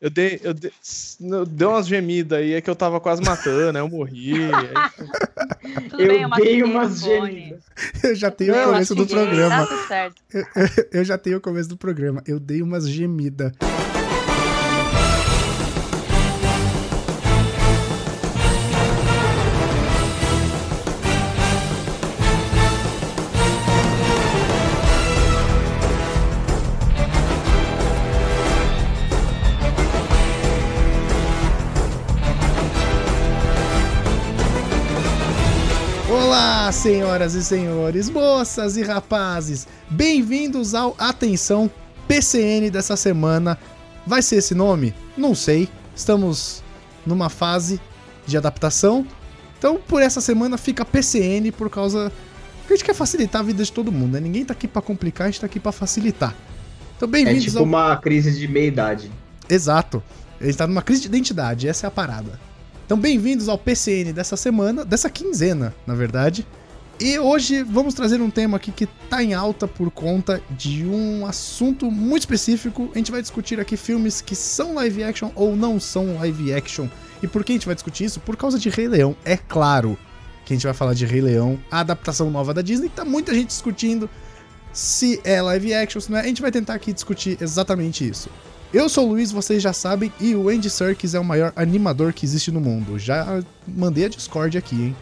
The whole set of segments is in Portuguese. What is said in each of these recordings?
Eu dei, eu dei, eu dei umas gemidas aí, é que eu tava quase matando, aí eu morri. Aí... eu bem, dei umas gemidas. Eu já tenho o começo do programa. Tá eu, eu já tenho o começo do programa. Eu dei umas gemidas. Olá, senhoras e senhores, moças e rapazes, bem-vindos ao Atenção PCN dessa semana. Vai ser esse nome? Não sei. Estamos numa fase de adaptação. Então, por essa semana fica PCN por causa que a gente quer facilitar a vida de todo mundo, né? Ninguém tá aqui para complicar, a gente tá aqui para facilitar. Então, bem-vindos É tipo ao... uma crise de meia-idade. Exato. Ele tá numa crise de identidade, essa é a parada. Então, bem-vindos ao PCN dessa semana, dessa quinzena, na verdade. E hoje vamos trazer um tema aqui que tá em alta por conta de um assunto muito específico. A gente vai discutir aqui filmes que são live action ou não são live action. E por que a gente vai discutir isso? Por causa de Rei Leão, é claro que a gente vai falar de Rei Leão, a adaptação nova da Disney, tá muita gente discutindo se é live action, se não é. A gente vai tentar aqui discutir exatamente isso. Eu sou o Luiz, vocês já sabem, e o Andy Serkis é o maior animador que existe no mundo. Já mandei a Discord aqui, hein?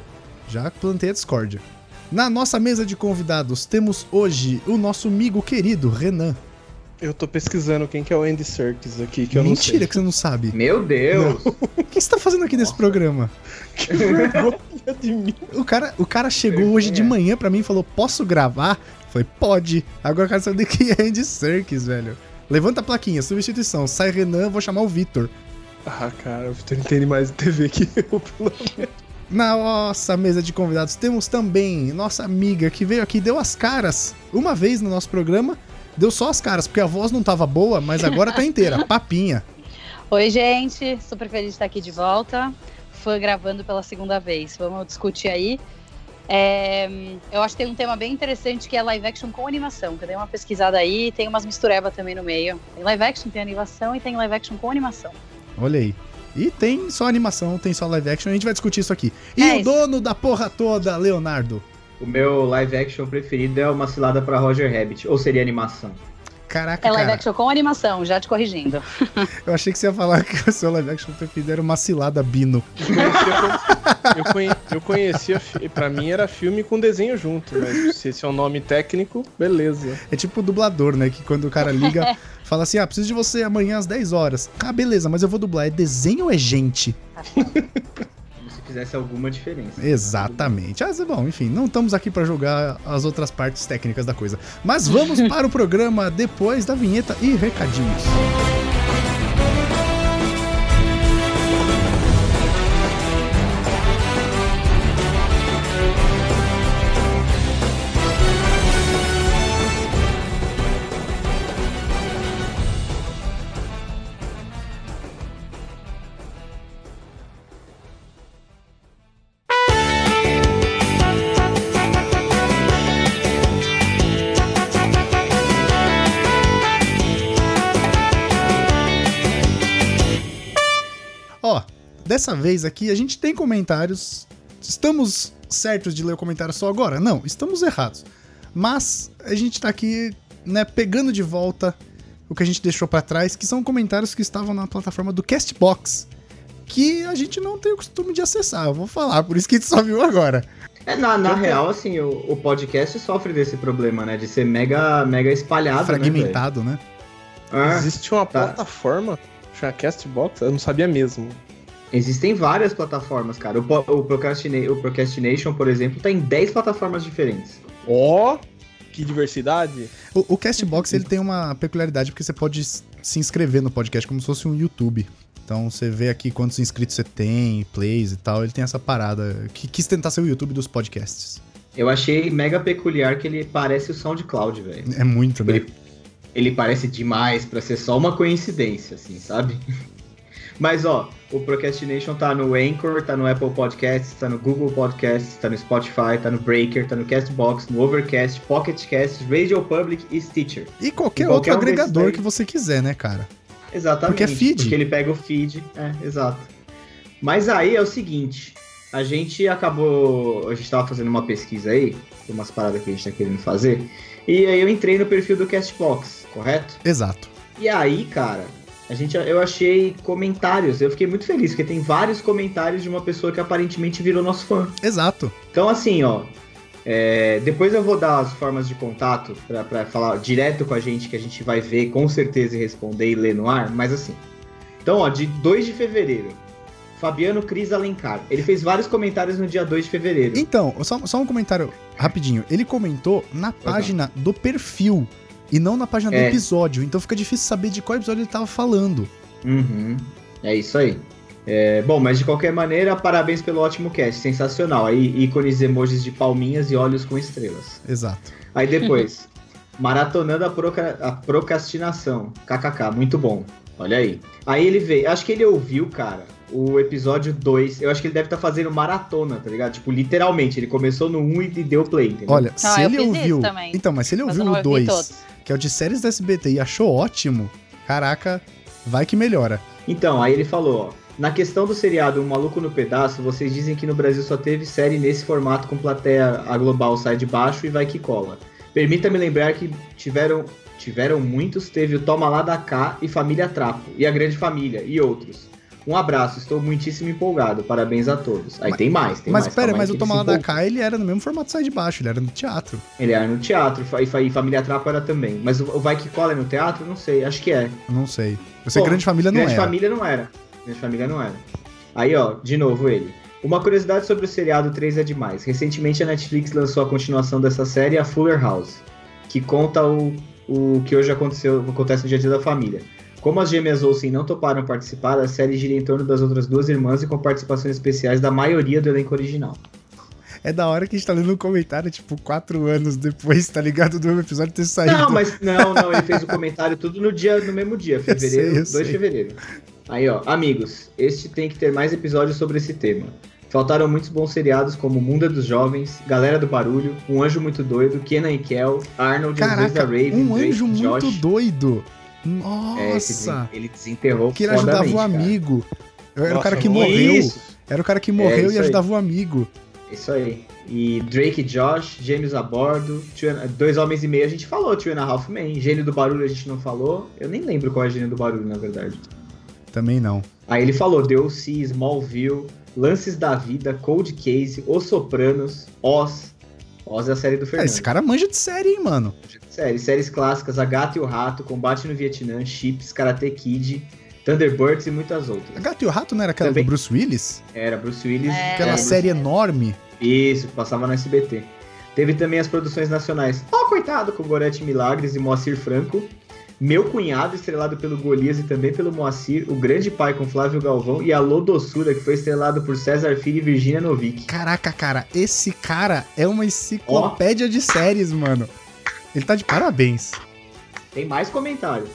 Já plantei a Discord. Na nossa mesa de convidados temos hoje o nosso amigo querido Renan. Eu tô pesquisando quem que é o Andy Serkis aqui, que eu Mentira não sei. Mentira que você não sabe. Meu Deus! Não. O que você tá fazendo aqui Nossa. nesse programa? Que vergonha de mim. O cara, o cara chegou hoje de manhã pra mim e falou, posso gravar? Foi, pode. Agora eu quero saber quem é Andy Serkis, velho. Levanta a plaquinha, substituição. Sai Renan, vou chamar o Vitor. Ah, cara, o Vitor entende mais de TV que eu, pelo menos. Na nossa mesa de convidados temos também nossa amiga que veio aqui deu as caras uma vez no nosso programa. Deu só as caras, porque a voz não tava boa, mas agora tá inteira. Papinha. Oi, gente. Super feliz de estar aqui de volta. Fã gravando pela segunda vez. Vamos discutir aí é, eu acho que tem um tema bem interessante que é live action com animação. Que eu dei uma pesquisada aí tem umas misturebas também no meio. Tem live action, tem animação e tem live action com animação. Olha aí. E tem só animação, tem só live action, a gente vai discutir isso aqui. E é o isso. dono da porra toda, Leonardo? O meu live action preferido é uma cilada para Roger Rabbit, ou seria animação? Caraca, É live cara. action com animação, já te corrigindo. Eu achei que você ia falar que o seu live action preferido era uma cilada Bino. Eu, conhe, eu conhecia, pra mim era filme com desenho junto, mas se esse é um nome técnico, beleza. É tipo o dublador, né? Que quando o cara liga, fala assim: ah, preciso de você amanhã às 10 horas. Ah, beleza, mas eu vou dublar. É desenho ou é gente? Fizesse alguma diferença. Exatamente. Mas, bom, enfim, não estamos aqui para julgar as outras partes técnicas da coisa. Mas vamos para o programa depois da vinheta e recadinhos. Dessa vez aqui a gente tem comentários. Estamos certos de ler o comentário só agora? Não, estamos errados. Mas a gente tá aqui, né, pegando de volta o que a gente deixou para trás, que são comentários que estavam na plataforma do Castbox, que a gente não tem o costume de acessar. Eu vou falar, por isso que a gente só viu agora. É, na, na real, assim, o, o, podcast sofre desse problema, né? De ser mega, mega espalhado, né, Fragmentado, né? né? Existe uma tá. plataforma, chama Castbox, eu não sabia mesmo. Existem várias plataformas, cara. O, o, Procrastina o Procrastination, por exemplo, tá em 10 plataformas diferentes. Ó! Oh, que diversidade! O, o Castbox ele tem uma peculiaridade porque você pode se inscrever no podcast como se fosse um YouTube. Então você vê aqui quantos inscritos você tem, plays e tal. Ele tem essa parada que quis tentar ser o YouTube dos podcasts. Eu achei mega peculiar que ele parece o SoundCloud, velho. É muito, né? Ele, ele parece demais para ser só uma coincidência, assim, sabe? Mas, ó, o Procrastination tá no Anchor, tá no Apple Podcasts, tá no Google Podcasts, tá no Spotify, tá no Breaker, tá no Castbox, no Overcast, Pocket Cast, Radio Public e Stitcher. E qualquer, e qualquer outro um agregador que você quiser, né, cara? Exatamente. Porque é feed. Porque ele pega o feed. É, exato. Mas aí é o seguinte. A gente acabou. A gente tava fazendo uma pesquisa aí, umas paradas que a gente tá querendo fazer. E aí eu entrei no perfil do Castbox, correto? Exato. E aí, cara, a gente, eu achei comentários. Eu fiquei muito feliz, porque tem vários comentários de uma pessoa que aparentemente virou nosso fã. Exato. Então, assim, ó. é, depois eu vou dar as formas de contato pra falar direto com a gente, que a gente vai ver com certeza e responder e ler no ar. Mas assim. Então, ó, de 2 de fevereiro. Fabiano Cris Alencar. Ele fez vários comentários no dia 2 de fevereiro. Então, só, só um comentário rapidinho. Ele comentou na página do perfil e não na página do É. episódio. Então fica difícil saber de qual episódio ele tava falando. Uhum. É isso aí. É, bom, mas de qualquer maneira, parabéns pelo ótimo cast. Sensacional. Aí, ícones emojis de palminhas e olhos com estrelas. Exato. Aí depois, maratonando a, proca- a procrastinação. KKK, muito bom. Olha aí. Aí ele veio, acho que ele ouviu, cara, o episódio 2. Eu acho que ele deve estar fazendo maratona, tá ligado? Tipo, literalmente, ele começou no 1 e deu play, entendeu? Olha, Não, se eu ele fiz ouviu. isso também. Então, mas se ele Mas ouviu o ouvi 2, todos. que é o de séries da SBT, e achou ótimo, caraca, vai que melhora. Então, aí ele falou, ó. Na questão do seriado Um Maluco no Pedaço, vocês dizem que no Brasil só teve série nesse formato com plateia a global sai de baixo e vai que cola. Permita-me lembrar que tiveram, tiveram muitos, teve o Toma Lá da Cá e Família Trapo, e a Grande Família, e outros. Um abraço, estou muitíssimo empolgado, parabéns a todos. Aí Mas- tem mais, tem mas mais. pera, calma aí mas o Toma Lá da. Cá, ele era no mesmo formato sai de baixo, ele era no teatro. Ele era no teatro, e, fa- e Família Trapo era também. Mas o, Vai que cola é no teatro? Não sei, acho que é. Eu não sei. Você Bom, Grande Família não Grande era. Família não era. Grande Família não era. Aí, ó, de novo ele. Uma curiosidade sobre o seriado 3 é demais. Recentemente a Netflix lançou a continuação dessa série, a Fuller House, que conta o, o que hoje aconteceu, acontece no dia a dia da família. Como as gêmeas Olsen não toparam participar, a série gira em torno das outras duas irmãs e com participações especiais da maioria do elenco original. É da hora que a gente tá lendo um comentário, tipo, quatro anos depois, tá ligado? Do mesmo episódio ter saído. Não, mas não, não, ele fez o comentário tudo no dia, no mesmo dia, fevereiro, sei, eu 2 de fevereiro. Aí, ó, amigos, este tem que ter mais episódios sobre esse tema. Faltaram muitos bons seriados como Mundo é dos Jovens, Galera do Barulho, Um Anjo Muito Doido, Kenan e Kel, Arnold, Caraca, da Raven, um Drake, anjo muito Josh. doido. É, Nossa! ele desenterrou que ele ajudava o cara. amigo. Eu era o cara que muito. morreu. Isso, Era o cara que morreu isso e aí. ajudava o amigo. isso aí. E Drake e Josh, Gêmeos a Bordo, and- Dois Homens e Meio a gente falou, Two and a Half Men, Gênio do Barulho a gente não falou. Eu nem lembro qual é o Gênio do Barulho, na verdade. Também não. Aí ele falou The O.C., Smallville, Lances da Vida, Cold Case, Os Sopranos, Oz. Oz é a série do É, Fernando. esse cara manja de série, hein, mano. Série, séries clássicas, A Gata e o Rato, Combate no Vietnã, Chips, Karate Kid, Thunderbirds e muitas A outras. Gato e o Rato não era aquela Também. do Bruce Willis? Era Bruce Willis. É. Aquela série enorme. Isso, passava no SBT. Teve também as produções nacionais. Ó, coitado, com Gorete Milagres e Moacir Franco. Meu Cunhado, estrelado pelo Golias e também pelo Moacir. O Grande Pai, com Flávio Galvão. E Alô Doçura, que foi estrelado por César Filho e Virginia Novick. Caraca, cara, esse cara é uma enciclopédia de séries, mano. Ele tá de parabéns. Tem mais comentário.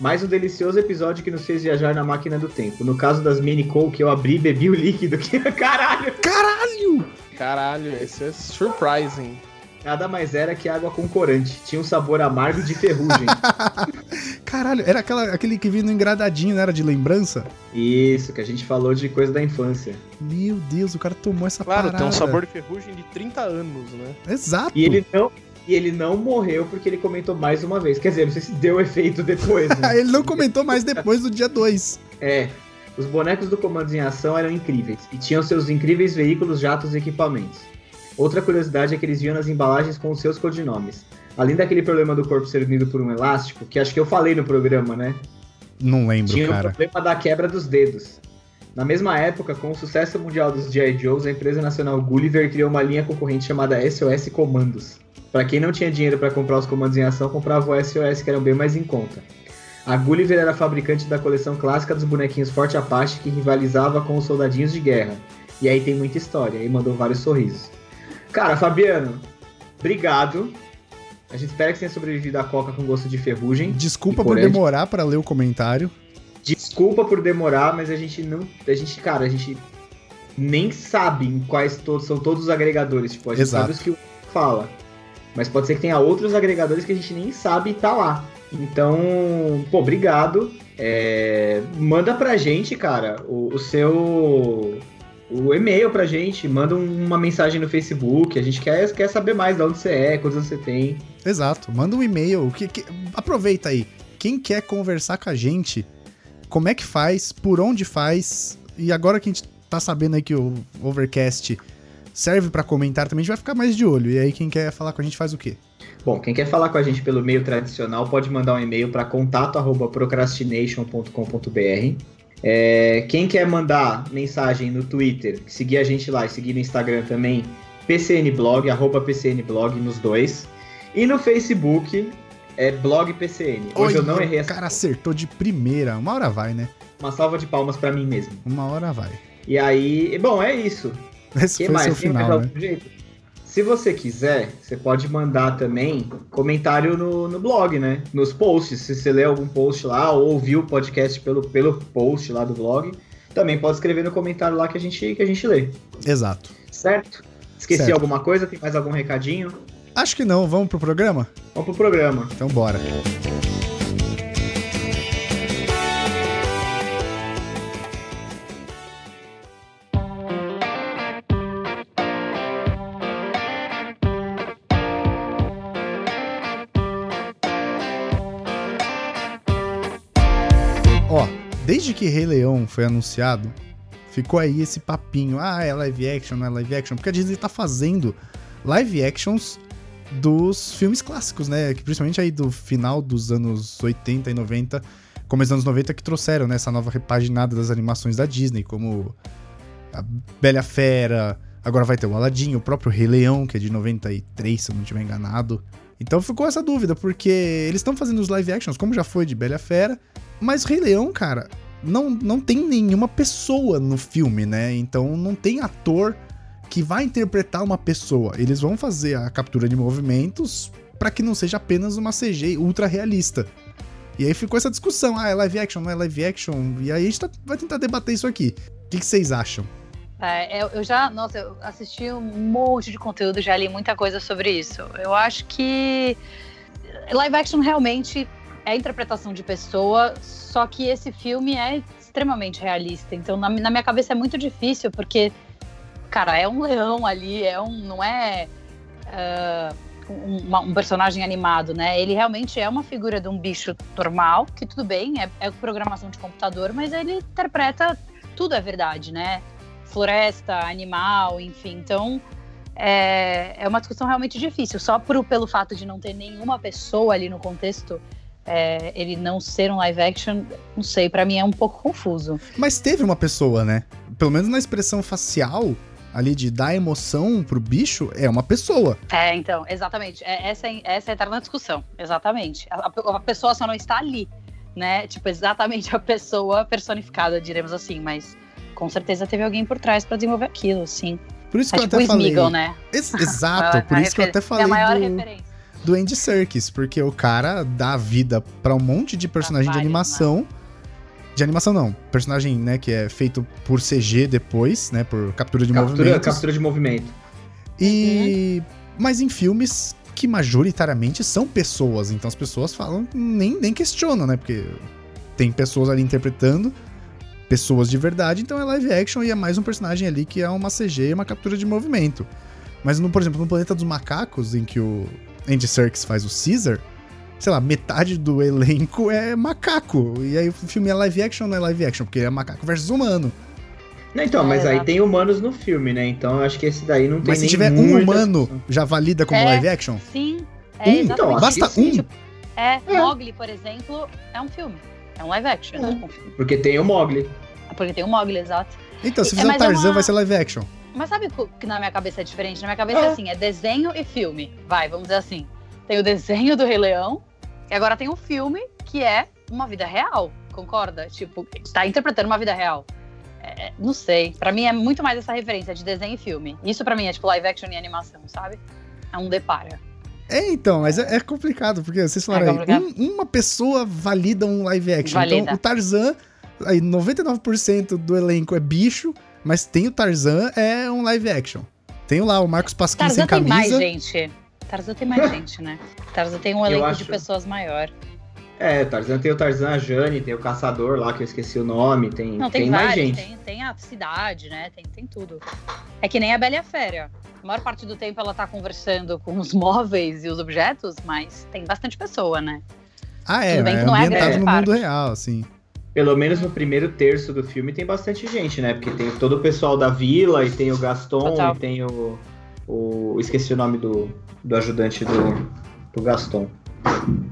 Mais um delicioso episódio que nos fez viajar na máquina do tempo. No caso das Mini Coke, eu abri e bebi o líquido. Que caralho! Caralho! Caralho, esse é surprising. Nada mais era que água com corante. Tinha um sabor amargo de ferrugem. Caralho, era aquela, aquele que vinha no engradadinho, não era de lembrança? Isso, que a gente falou de coisa da infância. Meu Deus, o cara tomou essa Claro, parada. tem um sabor de ferrugem de 30 anos, né? Exato. E ele não. E ele não morreu porque ele comentou mais uma vez. Quer dizer, não sei se deu efeito depois. Né? ele não comentou mais depois do dia 2. é. Os bonecos do Comandos em Ação eram incríveis e tinham seus incríveis veículos, jatos e equipamentos. Outra curiosidade é que eles vinham nas embalagens com os seus codinomes. Além daquele problema do corpo ser unido por um elástico, que acho que eu falei no programa, né? Não lembro, Tinha o cara. problema da quebra dos dedos. Na mesma época, com o sucesso mundial dos G.I. Joes, a empresa nacional Gulliver criou uma linha concorrente chamada SOS Comandos. Para quem não tinha dinheiro para comprar os comandos em ação, comprava o SOS, que eram bem mais em conta. A Gulliver era fabricante da coleção clássica dos bonequinhos Forte Apache, que rivalizava com os soldadinhos de guerra. E aí tem muita história, e mandou vários sorrisos. Cara, Fabiano, obrigado. A gente espera que você tenha sobrevivido à coca com gosto de ferrugem. Desculpa por demorar pra ler o comentário. Desculpa por demorar, mas a gente não. A gente, cara, a gente nem sabe em quais todos são todos os agregadores. Tipo, a gente Exato. sabe os que o fala. Mas pode ser que tenha outros agregadores que a gente nem sabe e tá lá. Então, pô, obrigado. É, manda pra gente, cara, o, o seu o e-mail pra gente, manda uma mensagem no Facebook, a gente quer, quer saber mais de onde você é, quantos você tem. Exato, manda um e-mail, que, que, aproveita aí, quem quer conversar com a gente, como é que faz, por onde faz, e agora que a gente tá sabendo aí que o Overcast serve para comentar também, a gente vai ficar mais de olho, e aí quem quer falar com a gente faz o quê? Bom, quem quer falar com a gente pelo meio tradicional pode mandar um e-mail para contato@procrastination.com.br. É, quem quer mandar mensagem no Twitter, seguir a gente lá e seguir no Instagram também, PCNblog, arroba PCNblog nos dois. E no Facebook é blog PCN. Hoje Olha, eu não errei O cara acertou de primeira, uma hora vai, né? Uma salva de palmas para mim mesmo. Uma hora vai. E aí, bom, é isso. Esse que foi mais? seu Tem final, né? jeito? Se você quiser, você pode mandar também comentário no, no blog, né? Nos posts. Se você lê algum post lá ou ouviu o podcast pelo, pelo post lá do blog, também pode escrever no comentário lá que a gente, que a gente lê. Exato. Certo? Esqueci Certo. alguma coisa? Tem mais algum recadinho? Acho que não, vamos pro programa? Vamos pro programa. Então bora. Desde que Rei Leão foi anunciado, ficou aí esse papinho. Ah, é live action, não é live action. Porque a Disney tá fazendo live actions dos filmes clássicos, né? Que principalmente aí do final dos anos 80 e 90, começo dos anos 90, que trouxeram né, essa nova repaginada das animações da Disney, como a Bela Fera, agora vai ter o Aladdin, o próprio Rei Leão, que é de 93, se eu não estiver enganado. Então ficou essa dúvida, porque eles estão fazendo os live actions, como já foi de Bela Fera, mas Rei Leão, cara, não, não tem nenhuma pessoa no filme, né? Então não tem ator que vai interpretar uma pessoa. Eles vão fazer a captura de movimentos para que não seja apenas uma CG ultra realista. E aí ficou essa discussão, ah, é live action, não é live action? E aí a gente tá- vai tentar debater isso aqui. O que, que vocês acham? É, eu, eu já, nossa, eu assisti um monte de conteúdo, já li muita coisa sobre isso. Eu acho que live action realmente é interpretação de pessoa, só que esse filme é extremamente realista. Então, na, na minha cabeça é muito difícil, porque, cara, é um leão ali, é um, não é ah, um, um personagem animado, né? Ele realmente é uma figura de um bicho normal, que tudo bem, é, é programação de computador, mas ele interpreta tudo é verdade, né? Floresta, animal, enfim. Então, é, é uma discussão realmente difícil. Só por, pelo fato de não ter nenhuma pessoa ali no contexto, é, ele não ser um live action, não sei, pra mim é um pouco confuso. Mas teve uma pessoa, né? Pelo menos na expressão facial, ali de dar emoção pro bicho, é uma pessoa. É, então, exatamente. É, essa, é, essa é a eterna discussão, exatamente. A, a- a pessoa só não está ali, né? Tipo, exatamente a pessoa personificada, diremos assim, mas com certeza teve alguém por trás pra desenvolver aquilo, sim. Por isso É que eu tipo até o falei. Smeagol, né? Ex- exato, por isso que eu até falei É a maior do, referência. Do Andy Serkis, porque o cara dá vida pra um monte de personagem de animação. De animação não, personagem, né, que é feito por CG depois, né, por captura de Captura, movimentos. captura de movimento. E mas em filmes que majoritariamente são pessoas, então as pessoas falam, nem, nem questionam, né, porque tem pessoas ali interpretando pessoas de verdade, então é live action e é mais um personagem ali que é uma CG, uma captura de movimento. Mas no, por exemplo, no Planeta dos Macacos, em que o Andy Serkis faz o Caesar, sei lá, metade do elenco é macaco. E aí o filme é live action ou não é live action? Porque é macaco versus humano. Não, então, É, mas aí exato. tem humanos no filme, né? Então eu acho que esse daí não tem Mas se nem tiver um humano, discussão. já valida como É. live action? Sim, é Um? Então, Basta um? Tipo, é, Mogli, por exemplo, é um filme. É um live action. É. um filme. Porque tem o Mogli. Porque tem o Mogli, exato. Então, se É, fizer é Tarzan, uma- vai ser live action. Mas sabe o que na minha cabeça é diferente? Na minha cabeça é É. assim, é desenho e filme. Vai, vamos dizer assim. Tem o desenho do Rei Leão, e agora tem o filme, que é uma vida real, concorda? Tipo, tá interpretando uma vida real. É, não sei. Pra mim é muito mais essa referência de desenho e filme. Isso pra mim é tipo live action e animação, sabe? É um depara. É, então, mas é, é complicado, porque vocês falaram É aí, um- uma pessoa valida um live action. Então, Valida. o Tarzan, aí 99% do elenco é bicho, mas tem o Tarzan, é um live action. Tem lá o Marcos Pasquim Tarzan sem tem mais camisa. gente. Tarzan tem mais gente, né? Tarzan tem um elenco acho- de pessoas maior. É, Tarzan tem o Tarzan, a Jane, tem o Caçador lá, que eu esqueci o nome, tem, Não, tem, tem mais vários, gente. tem, tem a cidade, né? Tem, tem tudo. É que nem a Bela e a Fera. A maior parte do tempo ela tá conversando com os móveis e os objetos, mas tem bastante pessoa, né? Ah, é, Tudo bem é que não é ambientado grande no mundo parte. real, assim. Pelo menos no primeiro terço do filme tem bastante gente, né? Porque tem todo o pessoal da vila, e tem o Gaston, Total. e tem o, o. Esqueci o nome do, do ajudante do, do Gaston.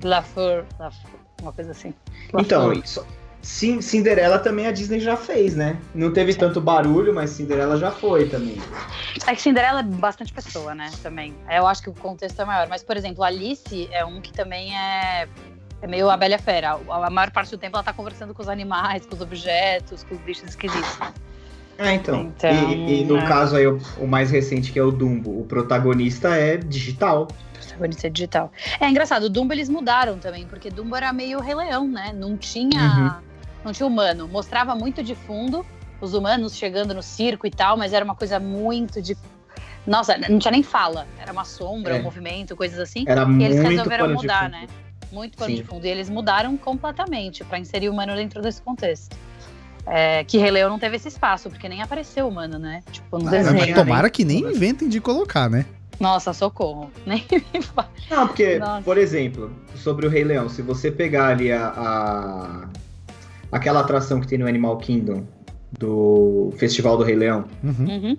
Lafleur, uma coisa assim. Então, isso, Cin- Cinderela também a Disney já fez, né? Não teve tanto barulho, mas Cinderela já foi também. É que Cinderela é bastante pessoa, né? Também. Eu acho que o contexto é maior. Mas, por exemplo, Alice é um que também é, é meio a Bela a Fera. A maior parte do tempo ela tá conversando com os animais, com os objetos, com os bichos esquisitos. Ah, então. Então, e, e no é. caso aí, o, o mais recente, que é o Dumbo, o protagonista é digital. Protagonista digital. É engraçado, o Dumbo eles mudaram também, porque Dumbo era meio Rei Leão, né? Não tinha, não tinha humano. Mostrava muito de fundo os humanos chegando no circo e tal, mas era uma coisa muito de. Nossa, não tinha nem fala. Era uma sombra, É. um movimento, coisas assim. Era E eles resolveram mudar, fundo. né? Muito pano Sim. de fundo. E eles mudaram completamente pra inserir o humano dentro desse contexto. É, que Rei Leão não teve esse espaço, porque nem apareceu humano, né? Tipo, no Ah, desenho. mas tomara que nem inventem de colocar, né? Nossa, socorro. Nem me fala. Não, porque, Nossa. por exemplo, sobre o Rei Leão, se você pegar ali a, a- aquela atração que tem no Animal Kingdom do Festival do Rei Leão, Uhum. Uhum.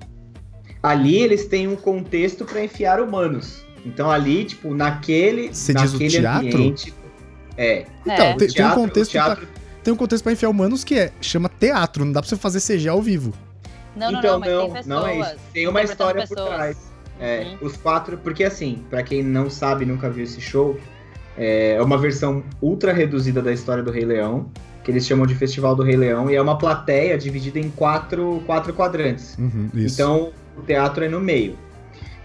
ali eles têm um contexto para enfiar humanos. Então ali, tipo, naquele, Você diz o naquele teatro? ambiente, é, Então, É. tem, tem um teatro- contexto teatro, pra, tem um contexto pra enfiar humanos que é chama teatro, não dá pra você fazer CG ao vivo. Não, não, então não, mas não, tem pessoas. não é isso. Tem uma história por pessoas. trás. É, Uhum. os quatro, porque assim, pra quem não sabe, nunca viu esse show, é uma versão ultra reduzida da história do Rei Leão, que eles chamam de Festival do Rei Leão, e é uma plateia dividida em quatro, quatro quadrantes. Uhum, isso. Então, o teatro é no meio.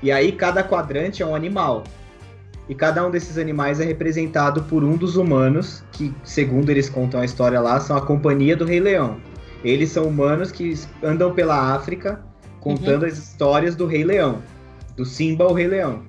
E aí, cada quadrante é um animal. E cada um desses animais é representado por um dos humanos, que, segundo eles contam a história lá, são a companhia do Rei Leão. Eles são humanos que andam pela África contando as histórias do Rei Leão. Do Simba ao Rei Leão.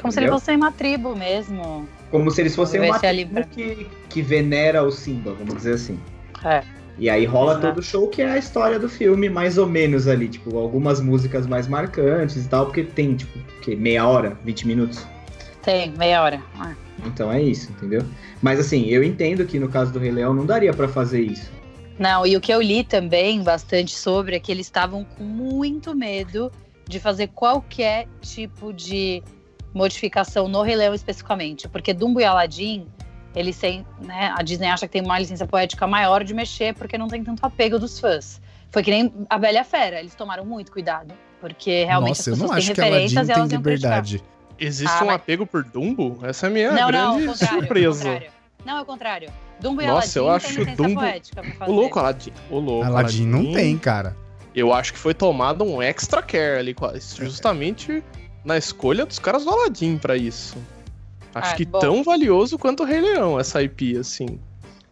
Como se ele Entendeu? fosse uma tribo mesmo. Como se eles fossem uma se é tribo que, que venera o Simba, vamos dizer assim. É. E aí rola todo o show que é a história do filme, mais ou menos ali, tipo, algumas músicas mais marcantes e tal, porque tem, tipo, que meia hora, 20 minutos. Tem, meia hora. Ah. Então é isso, entendeu? Mas assim, eu entendo que no caso do Rei Leão não daria pra fazer isso. Não, e o que eu li também bastante sobre é que eles estavam com muito medo de fazer qualquer tipo de modificação no Rei Leão especificamente. Porque Dumbo e Aladdin, eles têm, né? A Disney acha que tem uma licença poética maior de mexer porque não tem tanto apego dos fãs. Foi que nem a Bela e a Fera, eles tomaram muito cuidado. Porque realmente Nossa, eu as não pessoas acho têm que Aladdin referências e tem elas criticar. liberdade. Existe Ah, um mas- apego por Dumbo? Essa é a minha Não, não, ao grande contrário, ao surpresa. contrário. Não, é o contrário. Dumbo e Nossa, eu Aladdin acho tem Dumbo- poética. O louco, Aladdin. O louco. Aladdin não tem, cara. Eu acho que foi tomado um extra care ali, justamente na escolha dos caras do Aladdin pra isso. Acho Ah, que bom. tão valioso quanto o Rei Leão, essa IP, assim.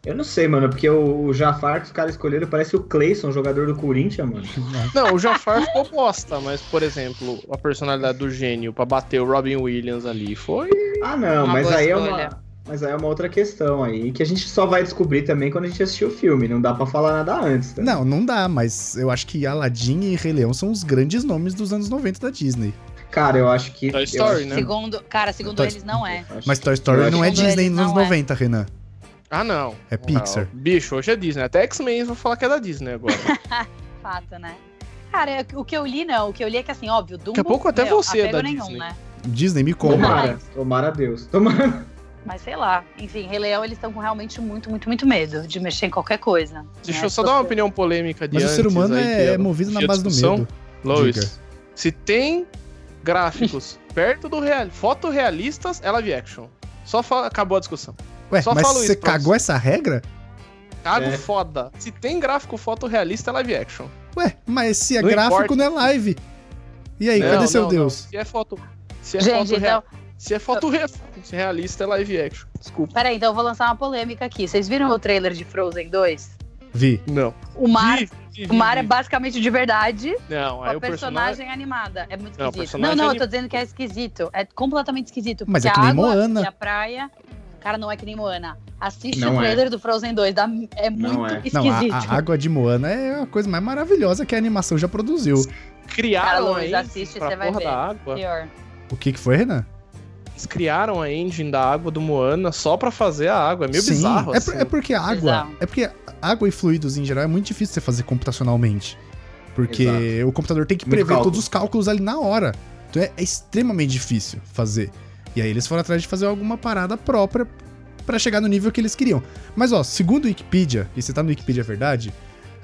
Eu não sei, mano, porque o, Jafar que os caras escolheram parece o Clayson, jogador do Corinthians, mano. Não, o Jafar ficou bosta, mas, por exemplo, a personalidade do gênio pra bater o Robin Williams ali foi. Ah, não, Uma mas aí é escolha. uma. Mas aí é uma outra questão aí, que a gente só vai descobrir também quando a gente assistir o filme. Não dá pra falar nada antes, tá? Não, não dá, mas eu acho que Aladdin e Rei Leão são os grandes nomes dos anos 90 da Disney. Cara, eu acho que. Toy Story, acho- né? Segundo, cara, segundo Toy- eles, não é. Mas Toy Story eu não é Disney nos anos não é. 90, Renan. Ah, não. É Pixar. Ah, bicho, hoje é Disney. Até X-Men vai falar que é da Disney agora. Fato, né? Cara, é- o que eu li, não. O que eu li é que, assim, óbvio, Dumbo... Daqui a pouco até meu, você é da nenhum, Disney. né? Disney me compra. Tomara, tomara a Deus. Tomara. Mas sei lá. Enfim, Rei Leão, eles estão com realmente muito, muito, muito medo de mexer em qualquer coisa. Deixa né? eu só dar uma opinião polêmica de Mas o antes ser humano aí, é, é movido na base do medo. Lois, se tem gráficos perto do real, fotorrealistas, é live action. Só fa- acabou a discussão. Ué, Só mas falo você cagou essa regra? Cago É. foda. Se tem gráfico fotorrealista, é live action. Ué, mas se é Não gráfico, importa. não é live. E aí, Não, cadê seu não, Deus? não. Se é foto. Se é Gente, foto real- então... Se é foto re- se é realista, é live action. Desculpa. Peraí, então eu vou lançar uma polêmica aqui. Vocês viram o trailer de Frozen 2? Vi. Não. O mar, Vi, vi, o mar é basicamente de verdade, Não, a o personagem, personagem. animada. É muito Não, esquisito. Não, personagem não, eu tô dizendo que é esquisito. É completamente esquisito. Mas é que nem a água Moana. E a praia. Cara, não é que nem Moana. Assiste Não o é. trailer do Frozen 2. Dá, é Não muito é. Não, a, esquisito. a água de Moana é a coisa mais maravilhosa que a animação já produziu. Criaram Cara, a Luiz, assiste, você vai ver. da água. Pior. O que que foi, Renan? Eles criaram a engine da água do Moana só pra fazer a água. É meio Sim, bizarro, é, assim. é porque a água. Bizarro. É porque água e fluidos em geral é muito difícil você fazer computacionalmente. Porque Exato. o computador tem que Muito prever cálculo. todos os cálculos ali na hora. Então é, é extremamente difícil fazer. E aí eles foram atrás de fazer alguma parada própria pra chegar no nível que eles queriam. Mas ó, segundo o Wikipedia, e você tá no Wikipedia é verdade,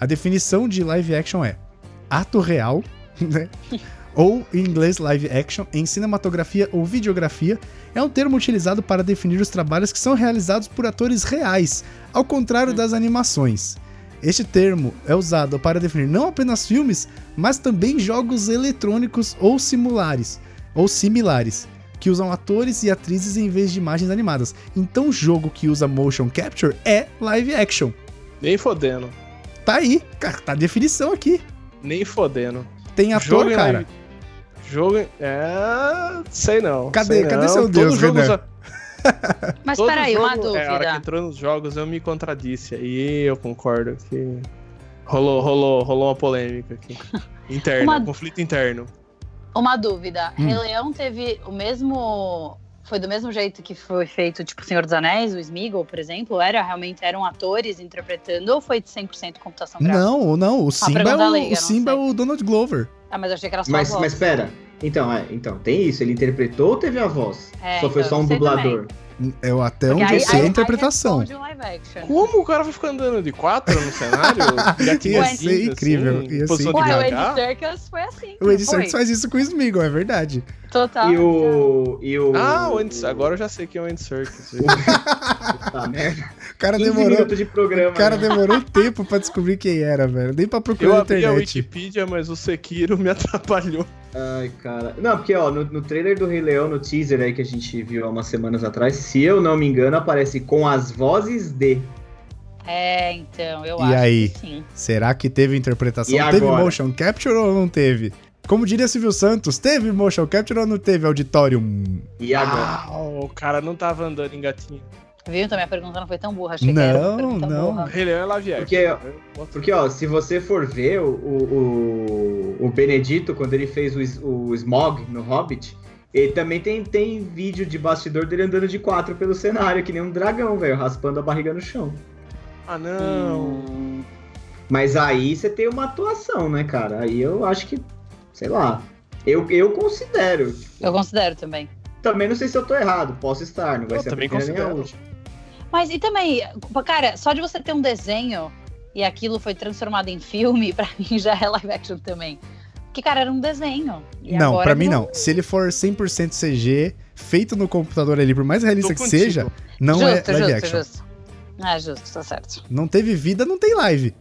a definição de live action é ato real, né? Ou em inglês live action, em cinematografia ou videografia, é um termo utilizado para definir os trabalhos que são realizados por atores reais, ao contrário das animações. Este termo é usado para definir não apenas filmes, mas também jogos eletrônicos ou simulares, ou similares, que usam atores e atrizes em vez de imagens animadas. Então, jogo que usa motion capture é live action. Nem fodendo. Tá aí, cara, tá a definição aqui. Nem fodendo. Tem ator, cara. live- Jogo. É. Sei não. Cadê- sei cadê não. seu Todo Deus, jogo Renan? usa- Mas todo peraí, uma jogo- É, a hora que dúvida. entrou nos jogos eu me contradisse. E eu concordo que. Rolou, rolou, rolou uma polêmica aqui. Interna, Uma- conflito interno. Uma dúvida. Hum. Rei Leão teve o mesmo. Foi do mesmo jeito que foi feito, tipo, Senhor dos Anéis, o Smeagol, por exemplo? Era realmente eram atores interpretando ou foi de 100% computação gráfica? Não, não, o Simba, é o, leiga, o, Simba é o Donald Glover. Ah, mas eu achei que era só Mas, a voz. mas pera. Então, é, então, tem isso. Ele interpretou ou teve a voz? É, Só foi então, só um dublador. Eu, até Porque onde aí- eu sei aí- a interpretação. um. Como o cara vai ficar andando de quatro no cenário? Ia ser incrível, ia ser de Ué, o? Andy Serkis foi assim. O foi? Serkis faz isso com o Smeagol, é verdade. Total. E o. E o. Ah, o Andy, agora eu já sei quem é o Andy Serkis. Tá, merda. O cara 15 demorou, de programa. o cara né? demorou tempo pra descobrir quem era, velho. Nem pra procurar Eu na abri a internet. Wikipedia, mas o Sekiro me atrapalhou. Ai, cara. Não, porque, ó, no, no trailer do Rei Leão, no teaser aí que a gente viu há umas semanas atrás, se eu não me engano, aparece com as vozes de. É, então, eu E acho aí? que sim. Será que teve interpretação? E Teve agora? motion capture ou não teve? Como diria Silvio Santos, teve motion capture ou não teve auditorium? E agora? Ah, o cara não tava andando em gatinho. Viu? Então minha pergunta não foi tão burra. Achei que era uma Não, não. Rei Leão é action. Porque- Porque, ó, se você for ver o, o, o, Benedito, quando ele fez o, o Smog no Hobbit, ele também tem, tem vídeo de bastidor dele andando de quatro pelo cenário, que nem um dragão, velho, raspando a barriga no chão. Ah, não. Hum, Mas aí você tem uma atuação, né, cara? Aí eu acho que, sei lá, eu, eu considero. eu considero também. Também não sei se eu tô errado, posso estar, não vai Eu ser a também primeira nem a considero. última. Mas e também, cara, só de você ter um desenho e aquilo foi transformado em filme, pra mim já é live action também. Porque, cara, era um desenho. E não, agora pra mim virou- não. Se ele for 100% CG, feito no computador ali, por mais realista que seja, não justo, é live justo, action. justo. Ah, justo, tá certo. Não teve vida, não tem live.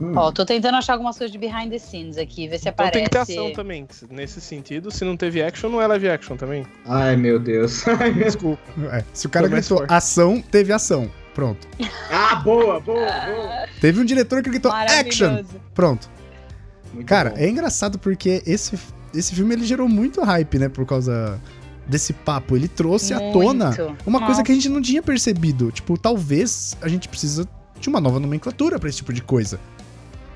Hum. Ó, tô tentando achar algumas coisas de behind the scenes aqui, ver se Então aparece. tem que ter ação também. Nesse sentido, se não teve action, não é live action também. Ai, meu Deus. Desculpa. É, se o cara gritou forte. ação, teve ação. Pronto. ah, boa, boa, boa. Teve um diretor que gritou action. Pronto. Muito Cara, bom. é engraçado porque esse, esse filme ele gerou muito hype, né? Por causa desse papo. Ele trouxe à tona Muito. uma coisa Nossa. que a gente não tinha percebido. Tipo, talvez a gente precisa de uma nova nomenclatura pra esse tipo de coisa.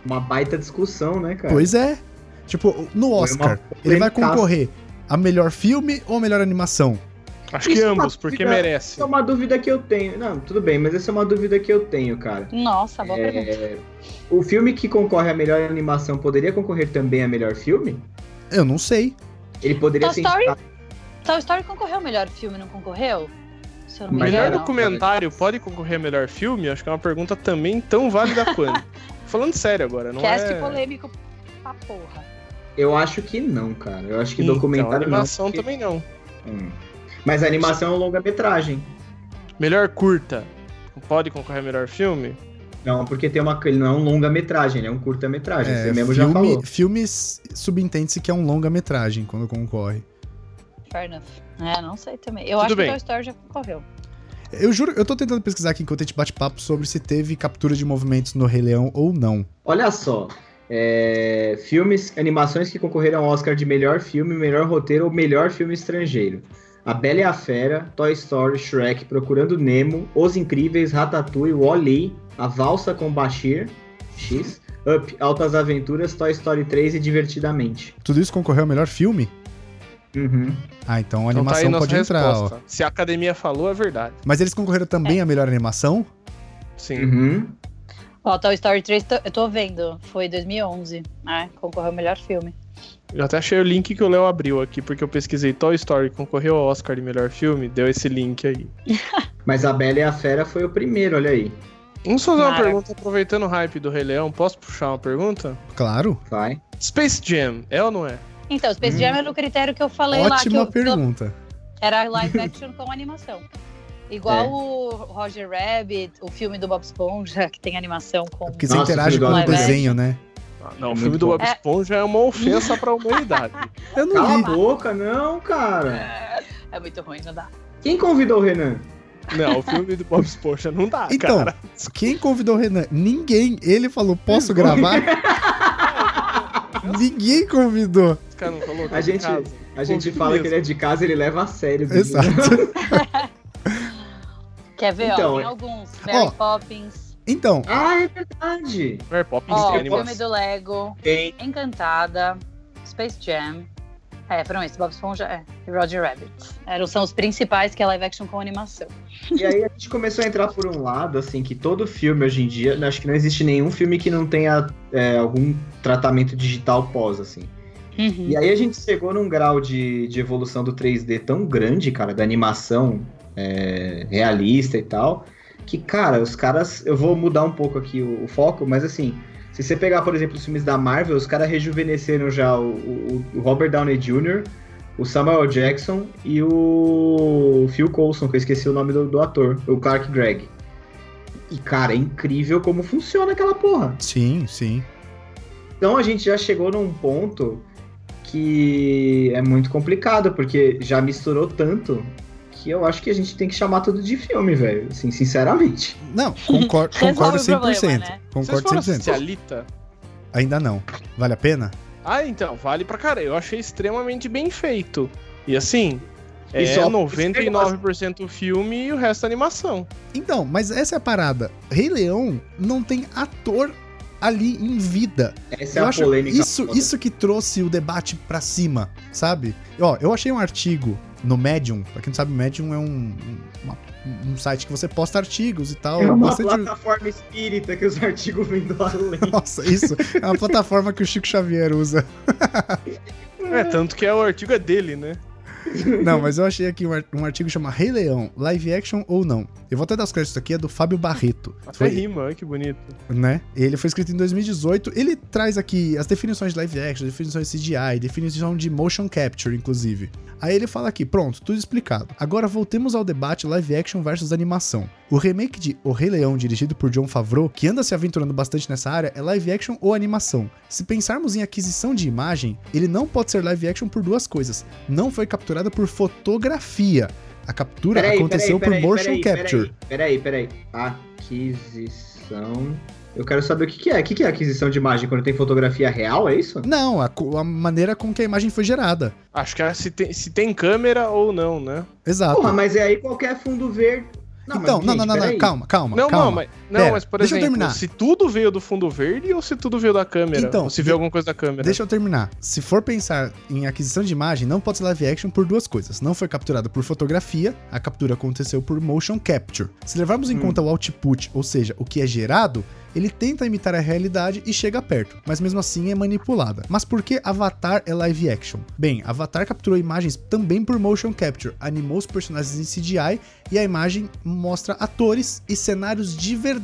Uma baita discussão, né, cara? Pois é. Tipo, no Oscar, ele vai concorrer a melhor filme ou a melhor animação? Acho que Isso é ambos, porque dúvida- merece. Essa é uma dúvida que eu tenho. Não, tudo bem, mas essa é uma dúvida que eu tenho, cara. Nossa, boa pergunta. É, O filme que concorre à melhor animação poderia concorrer também a melhor filme? Eu não sei. Ele poderia Toy ser Story? Toy Story concorreu ao melhor filme, não concorreu? Não Melhor documentário pode concorrer a melhor filme? Acho que é uma pergunta também tão válida quanto. Falando sério agora, não Cast é... polêmico pra porra. Eu acho que não, cara. Eu acho que Então, documentário animação não. porque- também não. Hum. Mas a animação é longa-metragem. Melhor curta pode concorrer a melhor filme? Não, porque tem uma. Ele não é um longa-metragem, ele é um curta-metragem. É, Você mesmo já falou. filme, filmes subentende-se que é um longa-metragem quando concorre. Fair enough. É, não sei também. Eu Tudo acho bem. que Toy Story já concorreu. Eu juro, eu tô tentando pesquisar aqui enquanto a gente bate papo sobre se teve captura de movimentos no Rei Leão ou não. Olha só. é, filmes, animações que concorreram ao Oscar de melhor filme, melhor roteiro ou melhor filme estrangeiro. A Bela e a Fera, Toy Story, Shrek, Procurando Nemo, Os Incríveis, Ratatouille, Wall-E, A Valsa com Bashir, X, Up, Altas Aventuras, Toy Story 3 e Divertidamente. Tudo isso concorreu ao melhor filme? Uhum. Ah, então a Então tá aí animação nossa pode entrar, ó. Se a academia falou, é verdade. Mas eles concorreram também à melhor animação? Sim. Uhum. Ó, Toy Story 3, tô- eu tô vendo. Foi 2011. né? concorreu ao melhor filme. Eu até achei o link que o Léo abriu aqui, porque eu pesquisei Toy Story, concorreu ao Oscar de melhor filme, deu esse link aí. Mas a Bela e a Fera foi o primeiro, olha aí. Vamos fazer uma pergunta aproveitando o hype do Rei Leão. Posso puxar uma pergunta? Claro. Vai. Space Jam, é ou não é? Então, Space Hum. Jam era o critério que eu falei lá. Que Ótima que eu- pergunta. era live action com animação. Igual o Roger Rabbit, o filme do Bob Esponja, que tem animação com. Porque você Nossa, interage com o desenho, né? Ah, não, É o filme muito do. Bob Esponja é uma ofensa pra humanidade. Eu não Cala a boca, não, cara. É muito ruim, não dá. Quem convidou o Renan? Não, o filme do Bob Esponja não dá, Então, cara. quem convidou o Renan? Ninguém. Ele falou, posso gravar? Ninguém convidou. Não A gente, a gente fala mesmo. que ele é de casa, ele leva a sério. Exato. Quer ver, Então, ó? Tem é- alguns. Mary Ó. Poppins. Então, Ah, é verdade. Mary Poppins Ó, tem filme do Lego. Tem. Encantada. Space Jam. É, foram esses. Bob Esponja é. e Roger Rabbit. Eram, são os principais que é live action com animação. E aí a gente começou a entrar por um lado, assim, que todo filme hoje em dia, acho que não existe nenhum filme que não tenha é, algum tratamento digital pós, assim. Uhum. E aí a gente chegou num grau de, de evolução do 3D tão grande, cara, da animação é, realista e tal, que, cara, os caras. Eu vou mudar um pouco aqui o, o foco, mas assim, se você pegar, por exemplo, os filmes da Marvel, os caras rejuvenesceram já o, o- o Robert Downey Jr., o Samuel Jackson e o Phil Coulson, que eu esqueci o nome do, do ator, o Clark Gregg. E, cara, é incrível como funciona aquela porra. sim, sim. Então a gente já chegou num ponto que é muito complicado, porque já misturou tanto que eu acho que a gente tem que chamar tudo de filme, velho. Assim, sinceramente. Não, concordo, concordo o 100%. problema, né? Vocês Concordo foram 100%. assistir a Alita? Ainda não. Vale a pena? Ah, então, vale pra caralho. Eu achei extremamente bem feito. E assim, E é só- 99% filme e o resto animação. Então, mas essa é a parada. Rei Leão não tem ator ali em vida. Essa é eu a acho polêmica. isso, isso que trouxe o debate pra cima, sabe? Ó, eu achei um artigo no Medium. Pra quem não sabe, o Medium é um, uma- um site que você posta artigos e tal. É uma bastante- plataforma espírita que os artigos vêm do além. Nossa, isso é uma plataforma que o Chico Xavier usa. É, tanto que é, o artigo é dele, né? Não, mas eu achei aqui um, ar- artigo chamado Rei Leão, live action ou não. Eu vou até dar os créditos aqui, é do Fábio Barreto. Até Foi- rima, olha que bonito. né? Ele foi escrito em 2018. Ele traz aqui as definições de live action, definições de CGI, definição de motion capture, inclusive. Aí ele fala aqui, pronto, tudo explicado. Agora voltemos ao debate live action versus animação. O remake de O Rei Leão, dirigido por John Favreau, que anda se aventurando bastante nessa área, é live action ou animação. Se pensarmos em aquisição de imagem, ele não pode ser live action por duas coisas. Não foi capturado por fotografia. A captura aconteceu por motion capture. Peraí, peraí, Aquisição. Eu quero saber o que, que é. O que, que é aquisição de imagem? Quando tem fotografia real, é isso? Não, a, a maneira com que a imagem foi gerada. Acho que é se tem, se tem câmera ou não, né? Exato. Porra, mas é aí qualquer fundo verde. Não, então, mas, não, gente, não, não, não, peraí. calma, calma, não, calma. não, mas, não Pera, mas por deixa eu exemplo, terminar. se tudo veio do fundo verde ou se tudo veio da câmera? Então, ou se veio alguma coisa da câmera? Deixa eu terminar. Se for pensar em aquisição de imagem, não pode ser live action por duas coisas. Não foi capturado por fotografia, a captura aconteceu por motion capture. Se levarmos em Hum. conta o output, ou seja, o que é gerado, ele tenta imitar a realidade e chega perto, mas mesmo assim é manipulada. Mas por que Avatar é live action? Bem, Avatar capturou imagens também por motion capture, animou os personagens em CGI e a imagem mostra atores e cenários de verdade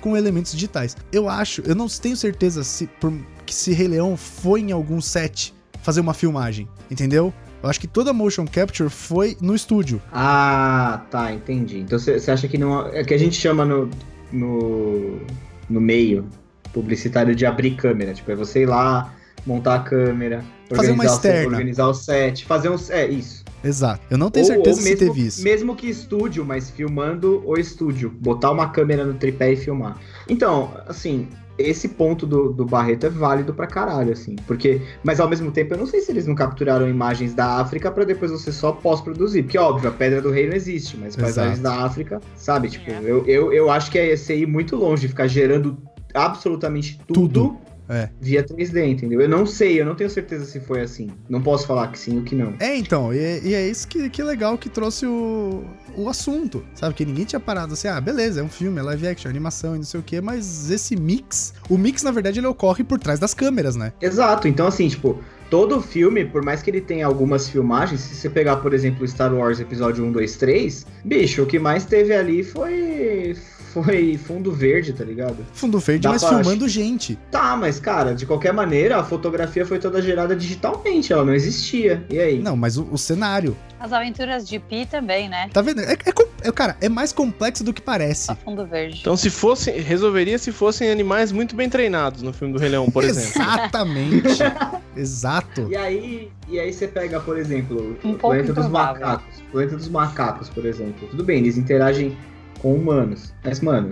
com elementos digitais. Eu acho, eu não tenho certeza se por, que se Rei Leão foi em algum set fazer uma filmagem, entendeu? Eu acho que toda motion capture foi no estúdio. Ah, tá, entendi. Então você acha que não. É que a gente chama no, no, no meio publicitário de abrir câmera. Tipo, é você ir lá, montar a câmera, Fazer uma organizar, o organizar o set, fazer um. É, isso. Exato. Eu não tenho Ou- certeza ou se mesmo, teve isso. Mesmo que estúdio, mas filmando o estúdio. Botar uma câmera no tripé e filmar. Então, assim, esse ponto do, do Barreto é válido pra caralho, assim. Porque, mas ao mesmo tempo, eu não sei se eles não capturaram imagens da África pra depois você só pós-produzir. Porque, óbvio, a Pedra do Rei não existe, mas paisagens da África, sabe? Tipo, É. eu, eu, eu acho que é você ir muito longe, ficar gerando absolutamente tudo. Tudo. É. Via 3D, entendeu? Eu não sei, eu não tenho certeza se foi assim. Não posso falar que sim ou que não. É, então, e, e é isso que, que legal que trouxe o, o assunto, sabe? Que ninguém tinha parado assim, ah, beleza, é um filme, é live action, animação e não sei o quê, mas esse mix, o mix, na verdade, ele ocorre por trás das câmeras, né? Exato, então assim, tipo, todo filme, por mais que ele tenha algumas filmagens, se você pegar, por exemplo, Star Wars episódio 1, 2, 3, bicho, o que mais teve ali foi. Foi fundo verde, tá ligado? Fundo verde, Dá mas pra- filmando gente. Tá, mas cara, de qualquer maneira, a fotografia foi toda gerada digitalmente, ela não existia. E aí? Não, mas o, o cenário, As aventuras de Pi também, né? tá vendo? É, é é, cara, é mais complexo do que parece. Só fundo verde. Então, se fosse, resolveria se fossem animais muito bem treinados no filme do Rei Leão, por exemplo. Exatamente. Exato. E aí, e aí você pega, por exemplo, Um o Planeta dos. Macacos. Planeta dos Macacos, por exemplo. Tudo bem, eles interagem com humanos. Mas, mano,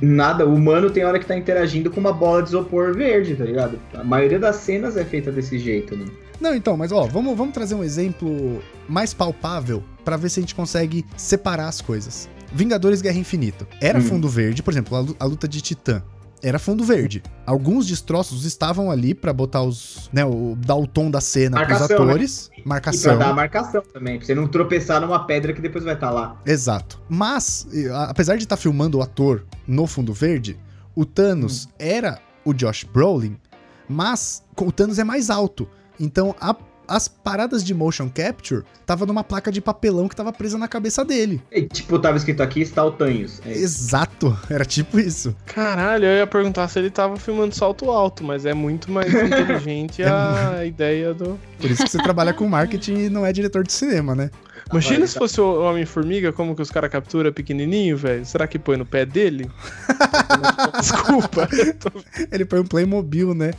nada, o humano tem hora que tá interagindo com uma bola de isopor verde, tá ligado? A maioria das cenas é feita desse jeito, né? Não, então, mas ó, vamos, vamos trazer um exemplo mais palpável pra ver se a gente consegue separar as coisas. Vingadores Guerra Infinita. Era Hum. fundo verde, por exemplo, a lu- a luta de Titã. Era fundo verde. Alguns destroços estavam ali pra botar os, né, o dar o tom da cena pros Marcação, né? atores, E pra marcação. dar a marcação também, pra você não tropeçar numa pedra que depois vai estar lá. Exato. Mas, apesar de estar filmando o ator no fundo verde, o Thanos Hum. era o Josh Brolin, mas o Thanos é mais alto. Então, a- as paradas de motion capture tava numa placa de papelão que tava presa na cabeça dele. E, tipo, tava escrito aqui, está o Tanhos. É. Exato, era tipo isso. Caralho, eu ia perguntar se ele tava filmando salto alto, mas é muito mais inteligente a ideia do. Por isso que você trabalha com marketing e não é diretor de cinema, né? Imagina se tá. fosse o Homem-Formiga, como que os caras capturam pequenininho, velho? Será que põe no pé dele? Desculpa. eu tô- Ele põe um Playmobil, né?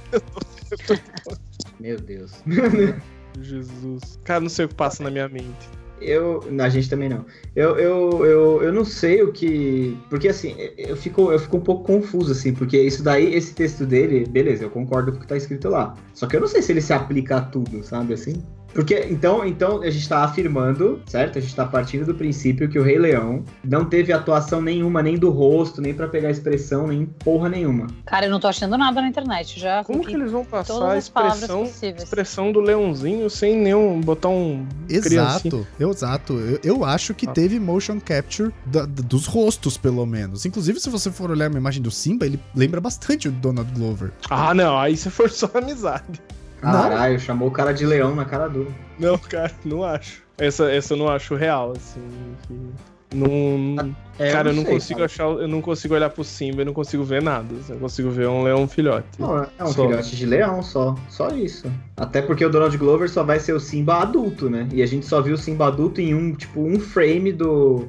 Meu Deus. Jesus. Cara, não sei o que passa na minha mente. Eu. A gente também não. Eu, eu, eu, eu não sei o que. Porque assim, eu fico, eu fico um pouco confuso, assim, porque isso daí, esse texto dele, beleza, eu concordo com o que tá escrito lá. Só que eu não sei se ele se aplica a tudo, sabe assim? Porque então, então a gente tá afirmando, certo? A gente tá partindo do princípio que o Rei Leão não teve atuação nenhuma, nem do rosto, nem pra pegar expressão, nem porra nenhuma. Cara, eu não tô achando nada na internet. Já Como que eles vão passar a expressão, expressão do leãozinho sem nenhum. botar um. Exato, exato. Eu, eu acho que Ah. teve motion capture da- da- dos rostos, pelo menos. Inclusive, se você for olhar uma imagem do Simba, ele lembra bastante o Donald Glover. Ah, não, aí você forçou a amizade. Caralho, chamou o cara de leão na cara dura. Não, cara, não acho. Essa, essa eu não acho real, assim. que- Não. É, cara, eu não sei, consigo cara. achar. Eu não consigo olhar pro Simba e não consigo ver nada. Eu consigo ver um leão filhote. Não, é um Só. filhote de leão só. Só isso. Até porque o Donald Glover só vai ser o Simba adulto, né? E a gente só viu o Simba adulto em um, tipo, um frame do.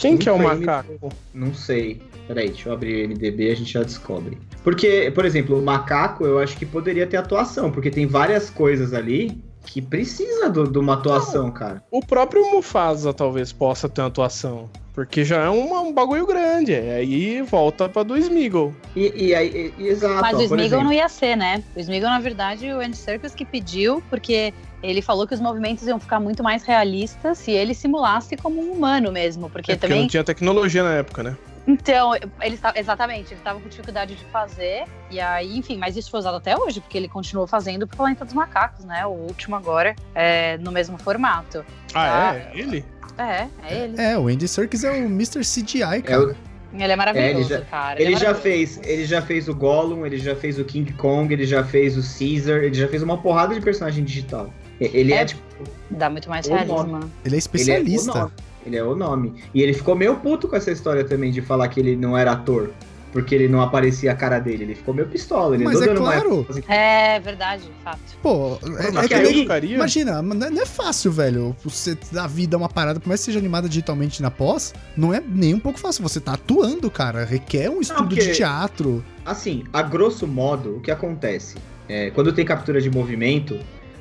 Quem que é o macaco? Não sei. Peraí, deixa eu abrir o MDB e a gente já descobre. Porque, por exemplo, o macaco eu acho que poderia ter atuação, porque tem várias coisas ali que precisa do- de uma atuação, cara. O próprio Mufasa talvez possa ter uma atuação. Porque já é uma- um bagulho grande. Aí volta pra do Smeagol. E, e aí, e- e- exato. Mas ó, o Smeagol não ia ser, né? O Smeagol, na verdade, o Andy Serkis que pediu, porque ele falou que os movimentos iam ficar muito mais realistas se ele simulasse como um humano mesmo. Porque É porque também não tinha tecnologia na época, né? Então, ele tá, exatamente, ele tava com dificuldade de fazer, e aí, enfim, mas isso foi usado até hoje, porque ele continuou fazendo pro Planeta dos Macacos, né? O último agora, é, no mesmo formato. Ah, Ah. é? Ele? É, é ele. É, o Andy Serkis é o Mr. CGI, É cara. o- Ele é maravilhoso, É, ele já- cara. Ele é já fez, ele já fez o Gollum, ele já fez o King Kong, ele já fez o Caesar, ele já fez uma porrada de personagem digital. Ele é, É tipo, Dá muito mais O realismo. Ele é ele é o especialista. Ele é o nome. E ele ficou meio puto com essa história também de falar que ele não era ator. Porque ele não aparecia a cara dele. Ele ficou meio pistola. Ele Mas é uma claro. época assim, É verdade, fato. Pô, é, é que aí-? Imagina, não é, não é fácil, velho. Você dar vida a uma parada, por mais que seja animada digitalmente na pós, não é nem um pouco fácil. Você tá atuando, cara. Requer um estudo porque- de teatro. Assim, a grosso modo, o que acontece? É, quando tem captura de movimento,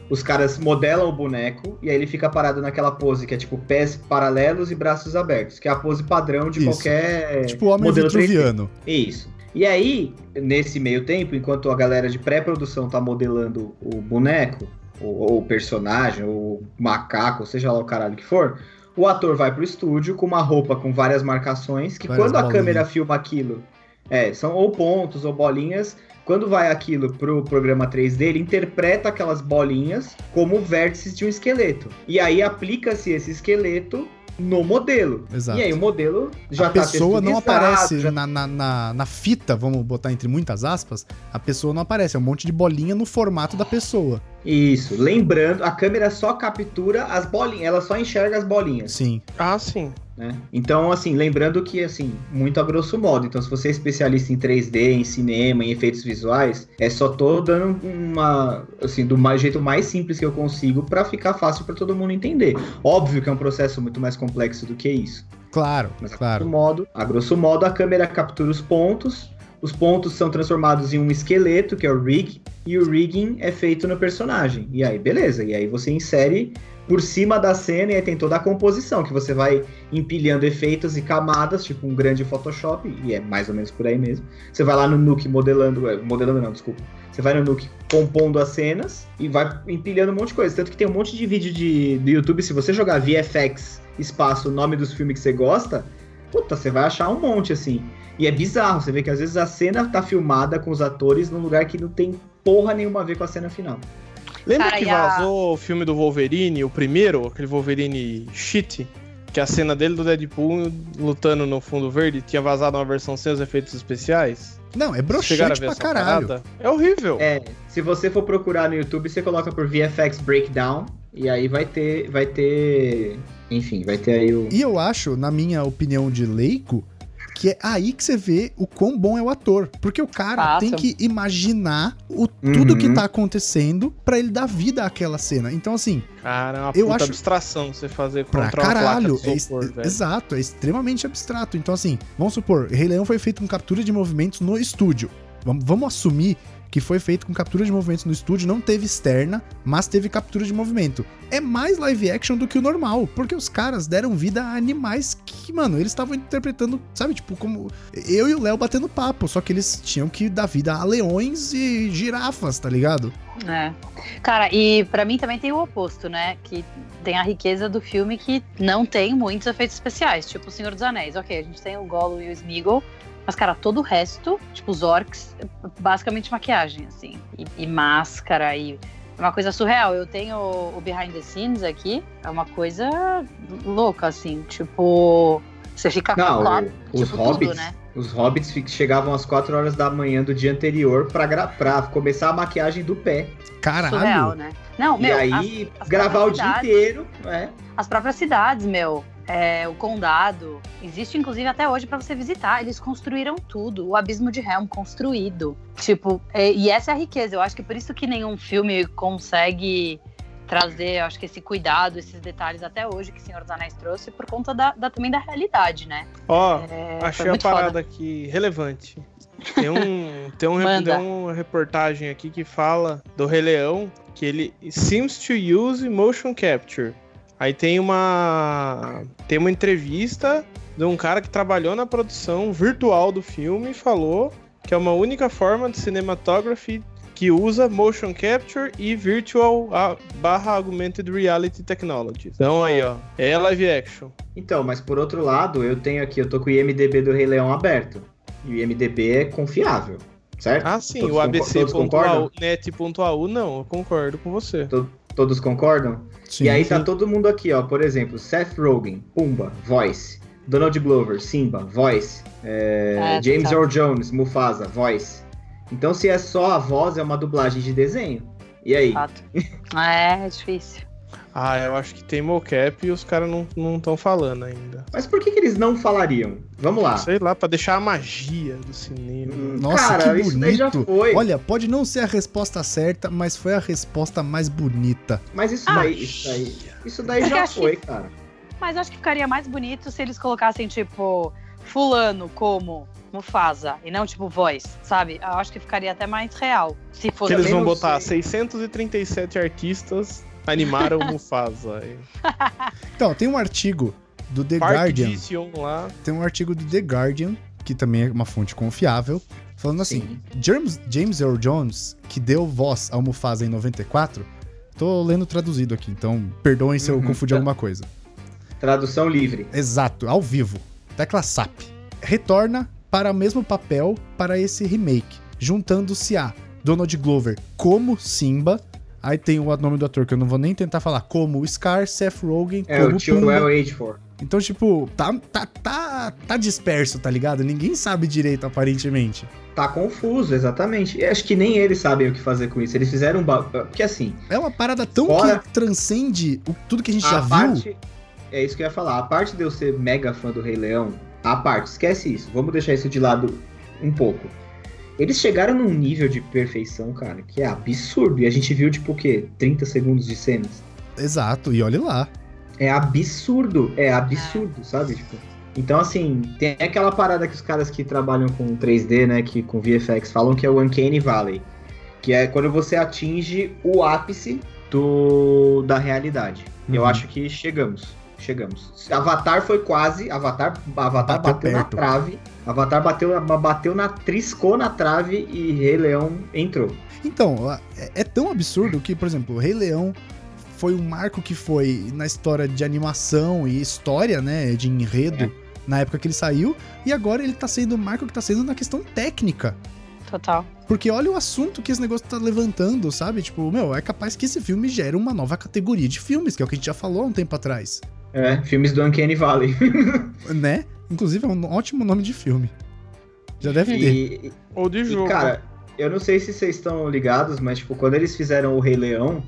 os caras modelam o boneco e aí ele fica parado naquela pose que é tipo pés paralelos e braços abertos, que é a pose padrão de Isso. qualquer Tipo homem modelo 3D. vitruviano. Isso. E aí, nesse meio tempo, enquanto a galera de pré-produção tá modelando o boneco, ou, personagem, ou o macaco, ou seja lá o caralho que for, o ator vai pro estúdio com uma roupa com várias marcações, que Várias quando a bolinhas. câmera filma aquilo, é, são ou pontos ou bolinhas, quando vai aquilo pro programa 3D, ele interpreta aquelas bolinhas como vértices de um esqueleto. E aí aplica-se esse esqueleto no modelo. Exato. E aí o modelo já a tá pessoa não aparece já na, na, na, na fita, vamos botar entre muitas aspas, a pessoa não aparece, é um monte de bolinha no formato da pessoa. Isso, lembrando, a câmera só captura as bolinhas, ela só enxerga as bolinhas, Sim. Ah, sim. né? Então, assim, lembrando que, assim, muito a grosso modo, então se você é especialista em 3D, em cinema, em efeitos visuais, é só tô dando uma, assim, do mais, jeito mais simples que eu consigo pra ficar fácil pra todo mundo entender. Óbvio que é um processo muito mais complexo do que isso. Claro, Mas a claro. grosso modo, a grosso modo, a câmera captura os pontos, os pontos são transformados em um esqueleto, que é o rig, e o rigging é feito no personagem. E aí, beleza. E aí você insere por cima da cena e aí tem toda a composição, que você vai empilhando efeitos e camadas, tipo um grande Photoshop, e é mais ou menos por aí mesmo. Você vai lá no Nuke modelando, é, modelando não, desculpa. Você vai no Nuke compondo as cenas e vai empilhando um monte de coisa. Tanto que tem um monte de vídeo de, do YouTube, se você jogar VFX espaço nome dos filmes que você gosta, puta, você vai achar um monte assim. E é bizarro, você vê que às vezes a cena tá filmada com os atores num lugar que não tem porra nenhuma a ver com a cena final. Lembra Cara, que e a- vazou o filme do Wolverine, o primeiro, aquele Wolverine shit? Que a cena dele do Deadpool lutando no fundo verde tinha vazado uma versão sem os efeitos especiais? Não, é Chegaram a broxante ver pra caralho. parada? É horrível. É, se você for procurar no YouTube, você coloca por VFX Breakdown e aí vai ter, vai ter, enfim, vai ter aí o E eu acho, na minha opinião de leigo, que é aí que você vê o quão bom é o ator. Porque o cara Fato. tem que imaginar o, tudo Uhum. que tá acontecendo pra ele dar vida àquela cena. Então, assim, Cara, é uma Eu puta acho- abstração você fazer pra contra uma caralho. placa É de es- isopor, velho. exato, é extremamente abstrato. Então, assim, vamos supor, Rei Leão foi feito com captura de movimentos no estúdio. Vamos, vamos assumir que foi feito com captura de movimentos no estúdio, não teve externa, mas teve captura de movimento. É mais live action do que o normal, porque os caras deram vida a animais que, mano, eles estavam interpretando, sabe, tipo, como eu e o Léo batendo papo, só que eles tinham que dar vida a leões e girafas, tá ligado? É. Cara, e pra mim também tem o oposto, né? Que tem a riqueza do filme que não tem muitos efeitos especiais, tipo O Senhor dos Anéis. Ok, a gente tem o Gollum e o Smeagol, mas, cara, todo o resto, tipo os orcs, basicamente maquiagem, assim. E, e máscara, e é uma coisa surreal. Eu tenho o Behind the Scenes aqui, é uma coisa louca, assim. Tipo, você fica Não, os tipo, hobbits, tudo, né? os hobbits chegavam às 4 horas da manhã do dia anterior pra, gra- pra começar a maquiagem do pé. Caralho. Surreal, né? Não, e meu, aí as gravar o dia inteiro, né? As próprias cidades, meu, é, o condado, existe inclusive até hoje pra você visitar. Eles construíram tudo, o abismo de Helm construído. Tipo, é, e essa é a riqueza. Eu acho que por isso que nenhum filme consegue trazer, eu acho que esse cuidado, esses detalhes até hoje que o Senhor dos Anéis trouxe, por conta da, da- também da realidade, né? Ó, É, foi achei a parada foda. aqui relevante. Tem, um, tem, um, tem uma reportagem aqui que fala do Rei Leão que ele seems to use motion capture. Aí tem uma tem uma entrevista de um cara que trabalhou na produção virtual do filme e falou que é uma única forma de cinematography que usa motion capture e virtual ah, barra augmented reality technologies. Então aí, ó, é live action. Então, mas por outro lado, eu tenho aqui, eu tô com o IMDB do Rei Leão aberto. E o IMDB é confiável, certo? Ah, sim, Todos o? ABC.au, net.au, não, eu concordo com você. Todos concordam? Sim. e aí tá sim. todo mundo aqui, ó. Por exemplo, Seth Rogen, Pumba, voice. Donald Glover, Simba, voice. É, É, James total. Earl Jones, Mufasa, voice. Então, se é só a voz, é uma dublagem de desenho. E aí? Fato. É, é difícil. Ah, eu acho que tem mocap e os caras não estão falando ainda. Mas por que, que eles não falariam? Vamos lá. Sei lá, pra deixar a magia do cinema. Hum, Nossa, Cara, que isso daí já bonito. foi. Olha, pode não ser a resposta certa, mas foi a resposta mais bonita. Mas isso Ah, daí, isso daí, isso daí já acho foi, cara. Mas eu acho que ficaria mais bonito se eles colocassem, tipo, fulano como Mufasa e não tipo voz, sabe? Eu acho que ficaria até mais real. Se fosse Que eles vão botar sei. 637 artistas animaram o Mufasa. Então, tem um artigo do The Park Guardian. Lá. Tem um artigo do The Guardian, que também é uma fonte confiável, falando assim: Sim. James, James Earl Jones, que deu voz ao Mufasa em 94, tô lendo traduzido aqui, então perdoem se eu Uhum, confundir tá. alguma coisa. Tradução livre. Exato, ao vivo. Tecla SAP. Retorna para o mesmo papel para esse remake, juntando-se a Donald Glover como Simba. Aí tem o nome do ator que eu não vou nem tentar falar, como Scar, Seth Rogen, É, como o tio Pumba. Well Age 4. Então, tipo, tá, tá, tá, tá disperso, tá ligado? Ninguém sabe direito, aparentemente. Tá confuso, exatamente. Eu acho que nem eles sabem o que fazer com isso. Eles fizeram um. Ba... Porque assim, É uma parada tão Fora- que transcende o- tudo que a gente já a viu. parte. É isso que eu ia falar. A parte de eu ser mega fã do Rei Leão, a parte, esquece isso. Vamos deixar isso de lado um pouco. Eles chegaram num nível de perfeição, cara, que é absurdo. E a gente viu, tipo, o quê? 30 segundos de cenas. Exato, e olha lá. É absurdo, é absurdo, sabe? Tipo, então, assim, tem aquela parada que os caras que trabalham com 3D, né, que com VFX falam que é o Uncanny Valley, que é quando você atinge o ápice do da realidade. Eu Uhum. acho que chegamos, chegamos. Avatar foi quase, Avatar, Avatar Bateu bateu, na trave, Avatar bateu, bateu na triscou na trave e Rei Leão entrou. Então, é, é tão absurdo que, por exemplo, o Rei Leão foi um marco que foi na história de animação e história, né, de enredo, É. na época que ele saiu, e agora ele tá sendo o marco que tá sendo na questão técnica. Total. Porque olha o assunto que esse negócio tá levantando, sabe? Tipo, meu, é capaz que esse filme gere uma nova categoria de filmes, que é o que a gente já falou há um tempo atrás. É, filmes do Uncanny Valley. Né? Inclusive é um ótimo nome de filme. Já deve ter. E, Ou de E, jogo. cara, eu não sei se vocês estão ligados, mas, tipo, quando eles fizeram o Rei Leão,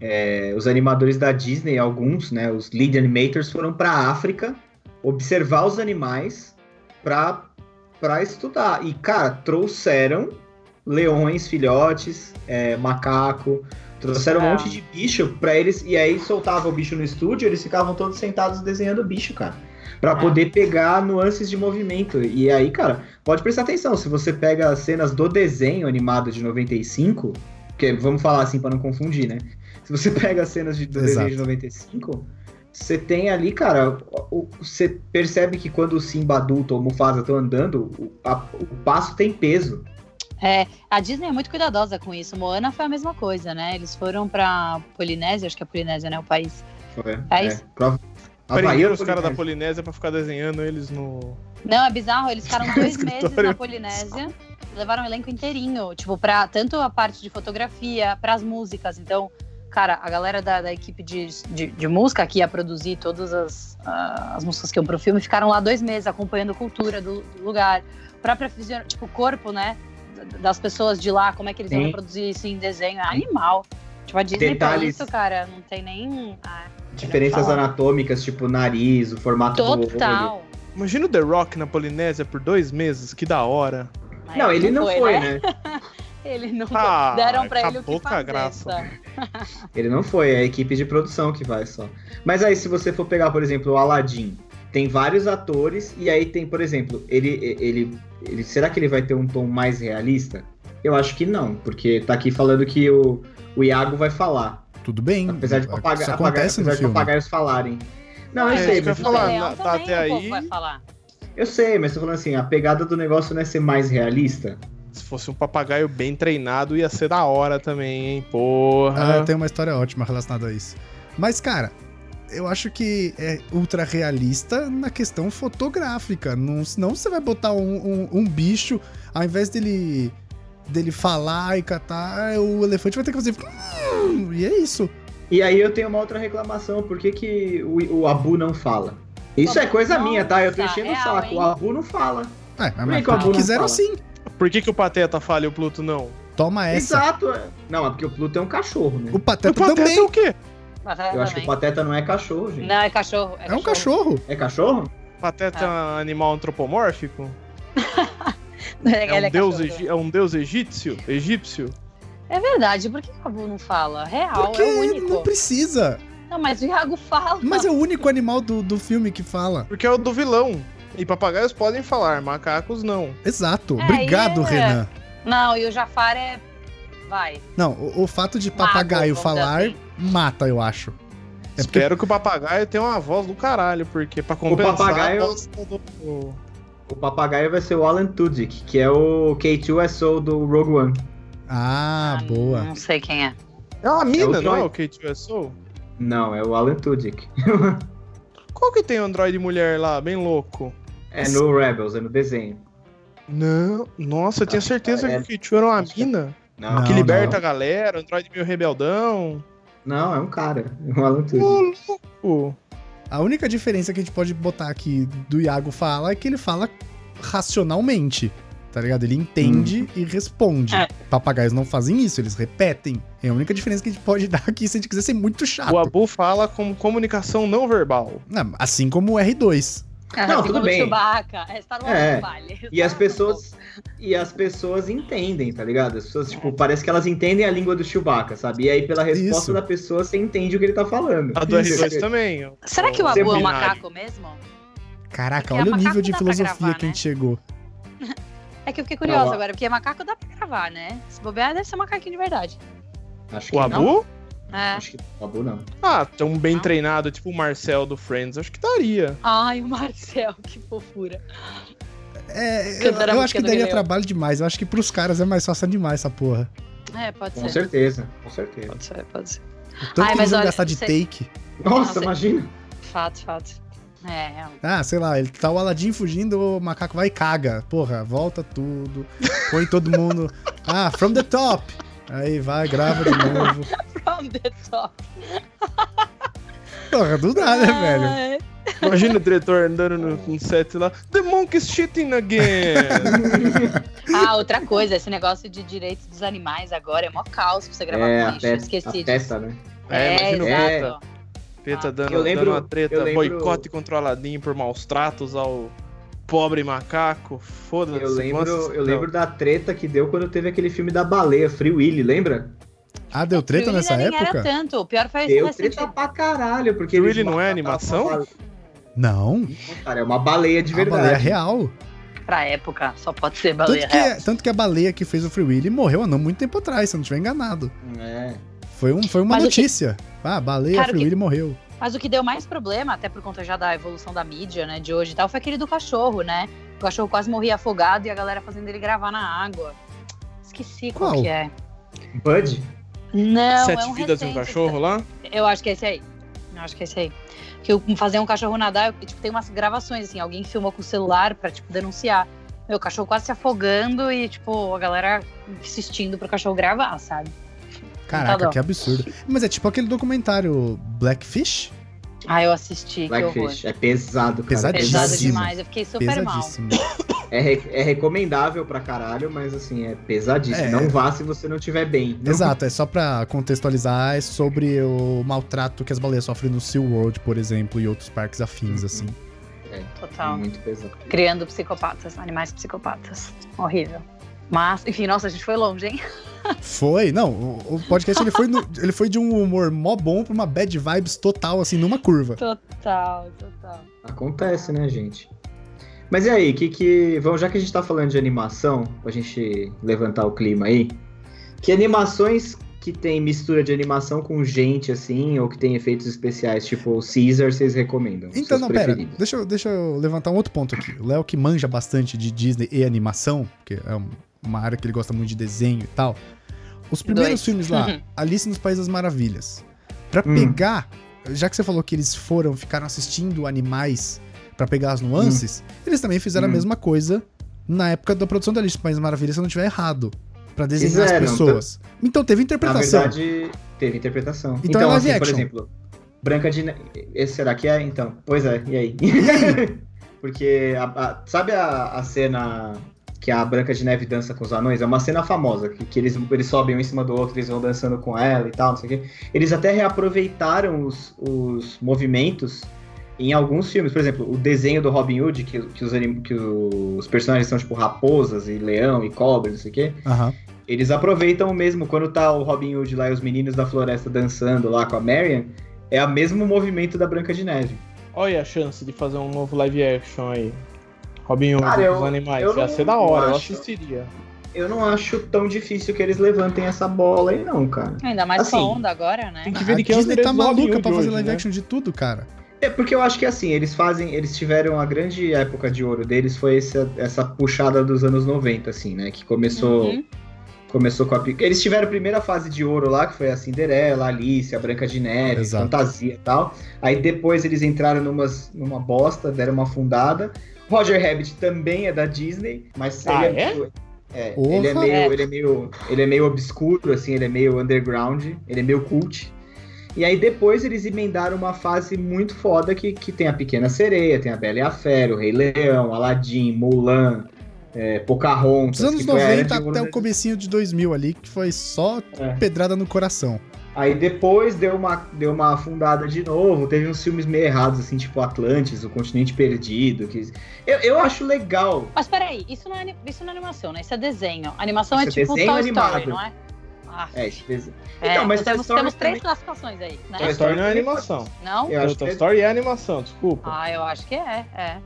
é, os animadores da Disney, alguns, né, os lead animators, foram pra África observar os animais pra, pra estudar. E, cara, trouxeram leões, filhotes, é, macaco, trouxeram um Ah. monte de bicho pra eles, e aí soltava o bicho no estúdio, eles ficavam todos sentados desenhando o bicho, cara. Pra Ah. poder pegar nuances de movimento. E aí, cara, pode prestar atenção, se você pega as cenas do desenho animado de 95, que vamos falar assim pra não confundir, né? Se você pega as cenas de, do Exato. desenho de 95, você tem ali, cara, você percebe que quando o Simba adulto ou o Mufasa estão andando, o, a- o passo tem peso. É, a Disney é muito cuidadosa com isso. Moana foi a mesma coisa, né? Eles foram pra Polinésia, acho que é Polinésia, né? O país. É, isso. prova- Havaí Prenderam ou os caras da Polinésia? Pra ficar desenhando eles no. Não, é bizarro. Eles ficaram dois meses na Polinésia. Levaram o elenco inteirinho. Tipo, pra tanto a parte de fotografia, pras músicas. Então, cara, a galera da, da equipe de, de, de música que ia produzir todas as, ah, as músicas que iam pro filme ficaram lá dois meses acompanhando a cultura do, do lugar. Própria fisio- tipo, o corpo, né? Das pessoas de lá, como é que eles iam Sim. reproduzir isso em desenho. É animal. Tipo, a Disney Detalhes. isso, cara, não tem nem. Ah, Diferenças anatômicas, tipo o nariz, o formato do olho. total. Imagina o The Rock na Polinésia por dois meses, que da hora. Mas Não, ele não foi, né? né? Ele não Ah, deram pra ele o que fazer. graça. Ele não foi, é a equipe de produção que vai só. Mas aí, se você for pegar, por exemplo, o Aladdin, tem vários atores, e aí tem, por exemplo, ele, ele, ele. Será que ele vai ter um tom mais realista? Eu acho que não, porque tá aqui falando que o, o Iago vai falar. Tudo bem. Apesar de, papaga, isso apagar- acontece apesar no de filme. papagaios falarem. Não, eu É, sei, que eu mas ia falar, tá também até aí- vai falar. eu sei, mas tô falando assim, a pegada do negócio não é ser mais realista. Se fosse um papagaio bem treinado, ia ser da hora também, hein? Porra. Ah, tem uma história ótima relacionada a isso. Mas, cara, eu acho que é ultra realista na questão fotográfica. Não, senão você vai botar um, um- um bicho, ao invés dele, dele falar e catar, o elefante vai ter que fazer. "Hum", E é isso. E aí eu tenho uma outra reclamação, por que, que o, o Abu não fala? Isso é coisa minha, tá? Eu tô enchendo o real, saco. hein? O Abu não fala. É, Por mas que que o Abu porque não quiseram fala? sim. Por que, que o Pateta fala e o Pluto não? Toma essa. Exato. é. Não, é porque o Pluto é um cachorro, né? O Pateta, o Pateta também é o quê? Mas Eu acho que o. Pateta não é cachorro, gente. Não, é cachorro. é um cachorro. É cachorro? Pateta é um animal antropomórfico? É, É um, deus, cachorro. egi- é um deus egípcio? Egípcio? É verdade, por que o Abu não fala? Real, Porque é o único. não precisa. Não, mas o Iago fala. Mas é o único animal do, do filme que fala. Porque é o do vilão. E papagaios podem falar, macacos não. Exato. É, Obrigado, é- Renan. Não, e o Jafar é. Vai. Não, o, o fato de Mago, papagaio dizer falar assim. mata, eu acho. É porque Espero que o papagaio tenha uma voz do caralho, porque pra compensar papagaio- a voz do... O papagaio vai ser o Alan Tudyk, que é o K2SO do Rogue One. Ah, Ah, boa. Não sei quem é. É uma mina, o não é o K2SO? Não, é o Alan Tudyk. Qual que tem o Android mulher lá, bem louco? É no Rebels, é no desenho. Não, nossa, eu tinha Acho certeza que é- que o K2 era uma é- mina. Não, que liberta não. a galera, Android meio rebeldão. não, é um cara. É o Alan Tudyk. Ô, louco. A única diferença que a gente pode botar aqui do Iago fala é que ele fala racionalmente. Tá ligado? Ele entende e responde. É. Papagaios não fazem isso, eles repetem. É a única diferença que a gente pode dar aqui se a gente quiser ser muito chato. O Abu fala como comunicação não verbal. Assim como o R2. Não, Segundo tudo bem. Chewbacca. É Star Wars É. não vale. E as pessoas. E as pessoas entendem, tá ligado? As pessoas, tipo, parece que elas entendem a língua do Chewbacca, sabe? E aí, pela resposta Isso. da pessoa, você entende o que ele tá falando. A do Isso. R2 também. não. Será que o Ser Abu é um binário. macaco mesmo? Caraca, Porque olha o macaco nível de filosofia gravar, que a né? gente chegou. É que eu fiquei curiosa Não, agora, porque macaco dá pra gravar, né? Se bobear, deve ser macaquinho de verdade. Acho que O não. É. Acho que o Abu não. Ah, tão bem Não. treinado, tipo o Marcel do Friends. Acho que daria. Ai, o Marcel, que fofura. É, eu, eu acho que daria trabalho demais. Eu acho que pros caras é mais fácil animar essa porra. É, pode Com ser. certeza, com certeza. Pode ser, pode ser. O Tanto Ai, que mas eles vão olha, gastar de cê- take. Nossa, Nossa. imagina. Fato, fato. É, real. Ah, sei lá, ele tá o Aladdin fugindo, o macaco vai e caga. Porra, volta tudo. Põe todo mundo. Ah, from the top. Aí vai, grava de novo. From the top. Porra, dá, né, velho? Imagina o diretor andando no, no set lá. The monkey's cheating again. Ah, outra coisa, esse negócio de direitos dos animais agora é mó caos pra você gravar É, com a bicho. PETA, Esqueci a disso. PETA, né? É, imagina o É. exato. Treta dando, Eu lembro- dando uma treta, eu lembro- boicote controladinho por maus tratos ao pobre macaco. Foda-se. Eu lembro, Nossa, eu lembro da treta que deu quando teve aquele filme da baleia, Free Willy, lembra? Ah, deu treta nessa época? era tanto. O pior foi Deu treta pra caralho, porque Free Willy não é animação? uma. Não, Não, cara, é uma baleia de a verdade. baleia real. Pra época, só pode ser baleia Tanto que, real. tanto que a baleia que fez o Free Willy morreu há não muito tempo atrás, se eu não estiver enganado. É. Foi, um, foi uma Mas o que- notícia. Ah, baleia Cara, Free que- Willy morreu. Mas o que deu mais problema, até por conta já da evolução da mídia, né, de hoje e tal, foi aquele do cachorro, né? O cachorro quase morria afogado e a galera fazendo ele gravar na água. Esqueci qual, Qual? que é. Bud? Não, Sete é um vidas de um recente. cachorro lá? Eu acho que é esse aí. Eu acho que é esse aí. Que eu fazer um cachorro nadar, eu, tipo, tem umas gravações, assim, alguém filmou com o celular pra, tipo, denunciar. Meu, o cachorro quase se afogando e, tipo, a galera insistindo pro cachorro gravar, sabe? Caraca, dó. que absurdo. Mas é tipo aquele documentário Blackfish? Ah, eu assisti. Blackfish. É pesado, cara. Pesadíssimo. Pesado Pesadíssimo. demais, eu fiquei super mal. Pesadíssimo. É, re- é recomendável pra caralho, mas assim, é pesadíssimo. É. Não vá se você não estiver bem. Não- Exato, é só pra contextualizar, é sobre o maltrato que as baleias sofrem no SeaWorld, por exemplo, e outros parques afins, Uhum. assim. É Total. muito pesado. Criando psicopatas, animais psicopatas. Horrível. Mas, enfim, nossa, a gente foi longe, hein? Foi, não, o, podcast ele foi, no- ele foi de um humor mó bom pra uma bad vibes total, assim, numa curva. Total, total. Acontece, né, gente? Mas e aí, que que. Vamos, já que a gente tá falando de animação, pra gente levantar o clima aí. Que animações que tem mistura de animação com gente, assim, ou que tem efeitos especiais, tipo o Caesar, vocês recomendam? Então, não, pera, deixa eu, deixa eu levantar um outro ponto aqui. O Léo que manja bastante de Disney e animação, porque é um- uma área que ele gosta muito de desenho e tal. Os primeiros Dois. filmes lá, Alice nos Países das Maravilhas. Pra Hum. pegar, já que você falou que eles foram, ficaram assistindo animais pra pegar as nuances, eles também fizeram Hum. a mesma coisa na época da produção da Alice nos Países das Maravilhas, se eu não estiver errado. Pra desenhar as pessoas. Então teve Na interpretação. verdade, teve interpretação. Então é live assim, por exemplo, Branca de Neve. Esse será que é? Então. Pois é, e aí? Porque, a- a- sabe a, a cena que a Branca de Neve dança com os anões? É uma cena famosa, que, que eles, eles sobem um em cima do outro, eles vão dançando com ela e tal, não sei o quê. Eles até reaproveitaram os, os movimentos em alguns filmes. Por exemplo, o desenho do Robin Hood, que, que, os, anim- que os personagens são tipo raposas e leão e cobra, não sei o quê. Aham. Eles aproveitam o mesmo, quando tá o Robin Hood lá e os meninos da floresta dançando lá com a Marion, é o mesmo movimento da Branca de Neve. Olha a chance de fazer um novo live action aí. Robin Hood Cara, eu- dos animais. eu Ia não- ser da hora, eu acho. assistiria. Eu não acho tão difícil que eles levantem essa bola aí, não, cara. Ainda mais com Assim, a onda agora, né? Tem que A ver de quem é Disney tá maluca pra fazer hoje, live né? action de tudo, cara. É porque eu acho que assim, eles fazem. Eles tiveram a grande época de ouro deles foi essa, essa puxada dos anos 90, assim, né? Que começou. Uhum. Começou com a. Eles tiveram a primeira fase de ouro lá, que foi a Cinderela, a Alice, a Branca de Neve, Exato. Fantasia e tal. Aí depois eles entraram numas, numa bosta, deram uma afundada. Roger Rabbit também é da Disney, mas Ah, ele é? meio- é, Porra. ele é meio, É. ele é meio, ele é meio obscuro, assim, ele é meio underground, ele é meio cult. E aí depois eles emendaram uma fase muito foda que, que tem a Pequena Sereia, tem a Bela e a Fera, o Rei Leão, Aladdin, Mulan, é, Pocahontas. Dos anos que foi a era 90 de ouro até o comecinho de 2000 ali, que foi só É. pedrada no coração. Aí depois deu uma, deu uma afundada de novo, teve uns filmes meio errados, assim, tipo Atlantis, O Continente Perdido. Que... Eu, eu acho legal. Mas peraí, isso não, é, isso não é animação, né? Isso é desenho. Animação Isso é é tipo desenho Toy animado. Story, não é? Ah, É, esse desenho. é, Então, mas então temos, temos três também- classificações aí, né? Toy Story não é animação. Não? Eu acho Toy que é- Story é animação, desculpa. Ah, eu acho que é, é.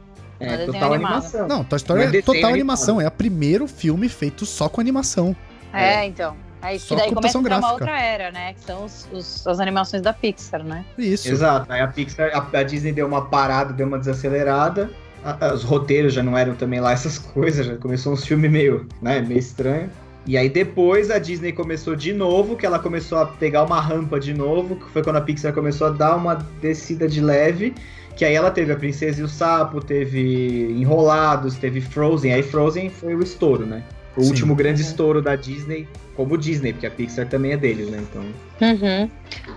É, desenho total animado. animação. Não, Toy Story Não é é total animação. É o primeiro filme feito só com animação. É, então. É isso Só que daí começa a uma outra era, né? Que são os, os- as animações da Pixar, né? Isso. Exato. Aí a Pixar, a, a Disney deu uma parada, deu uma desacelerada. A- a- os roteiros já não eram também lá essas coisas, já começou uns filmes meio, né, meio estranho. E aí depois a Disney começou de novo, que ela começou a pegar uma rampa de novo, que foi quando a Pixar começou a dar uma descida de leve, que aí ela teve a Princesa e o Sapo, teve Enrolados, teve Frozen, aí Frozen foi o estouro, né? O Sim. último grande estouro da Disney, como Disney, porque a Pixar também é deles, né? Então, Uhum.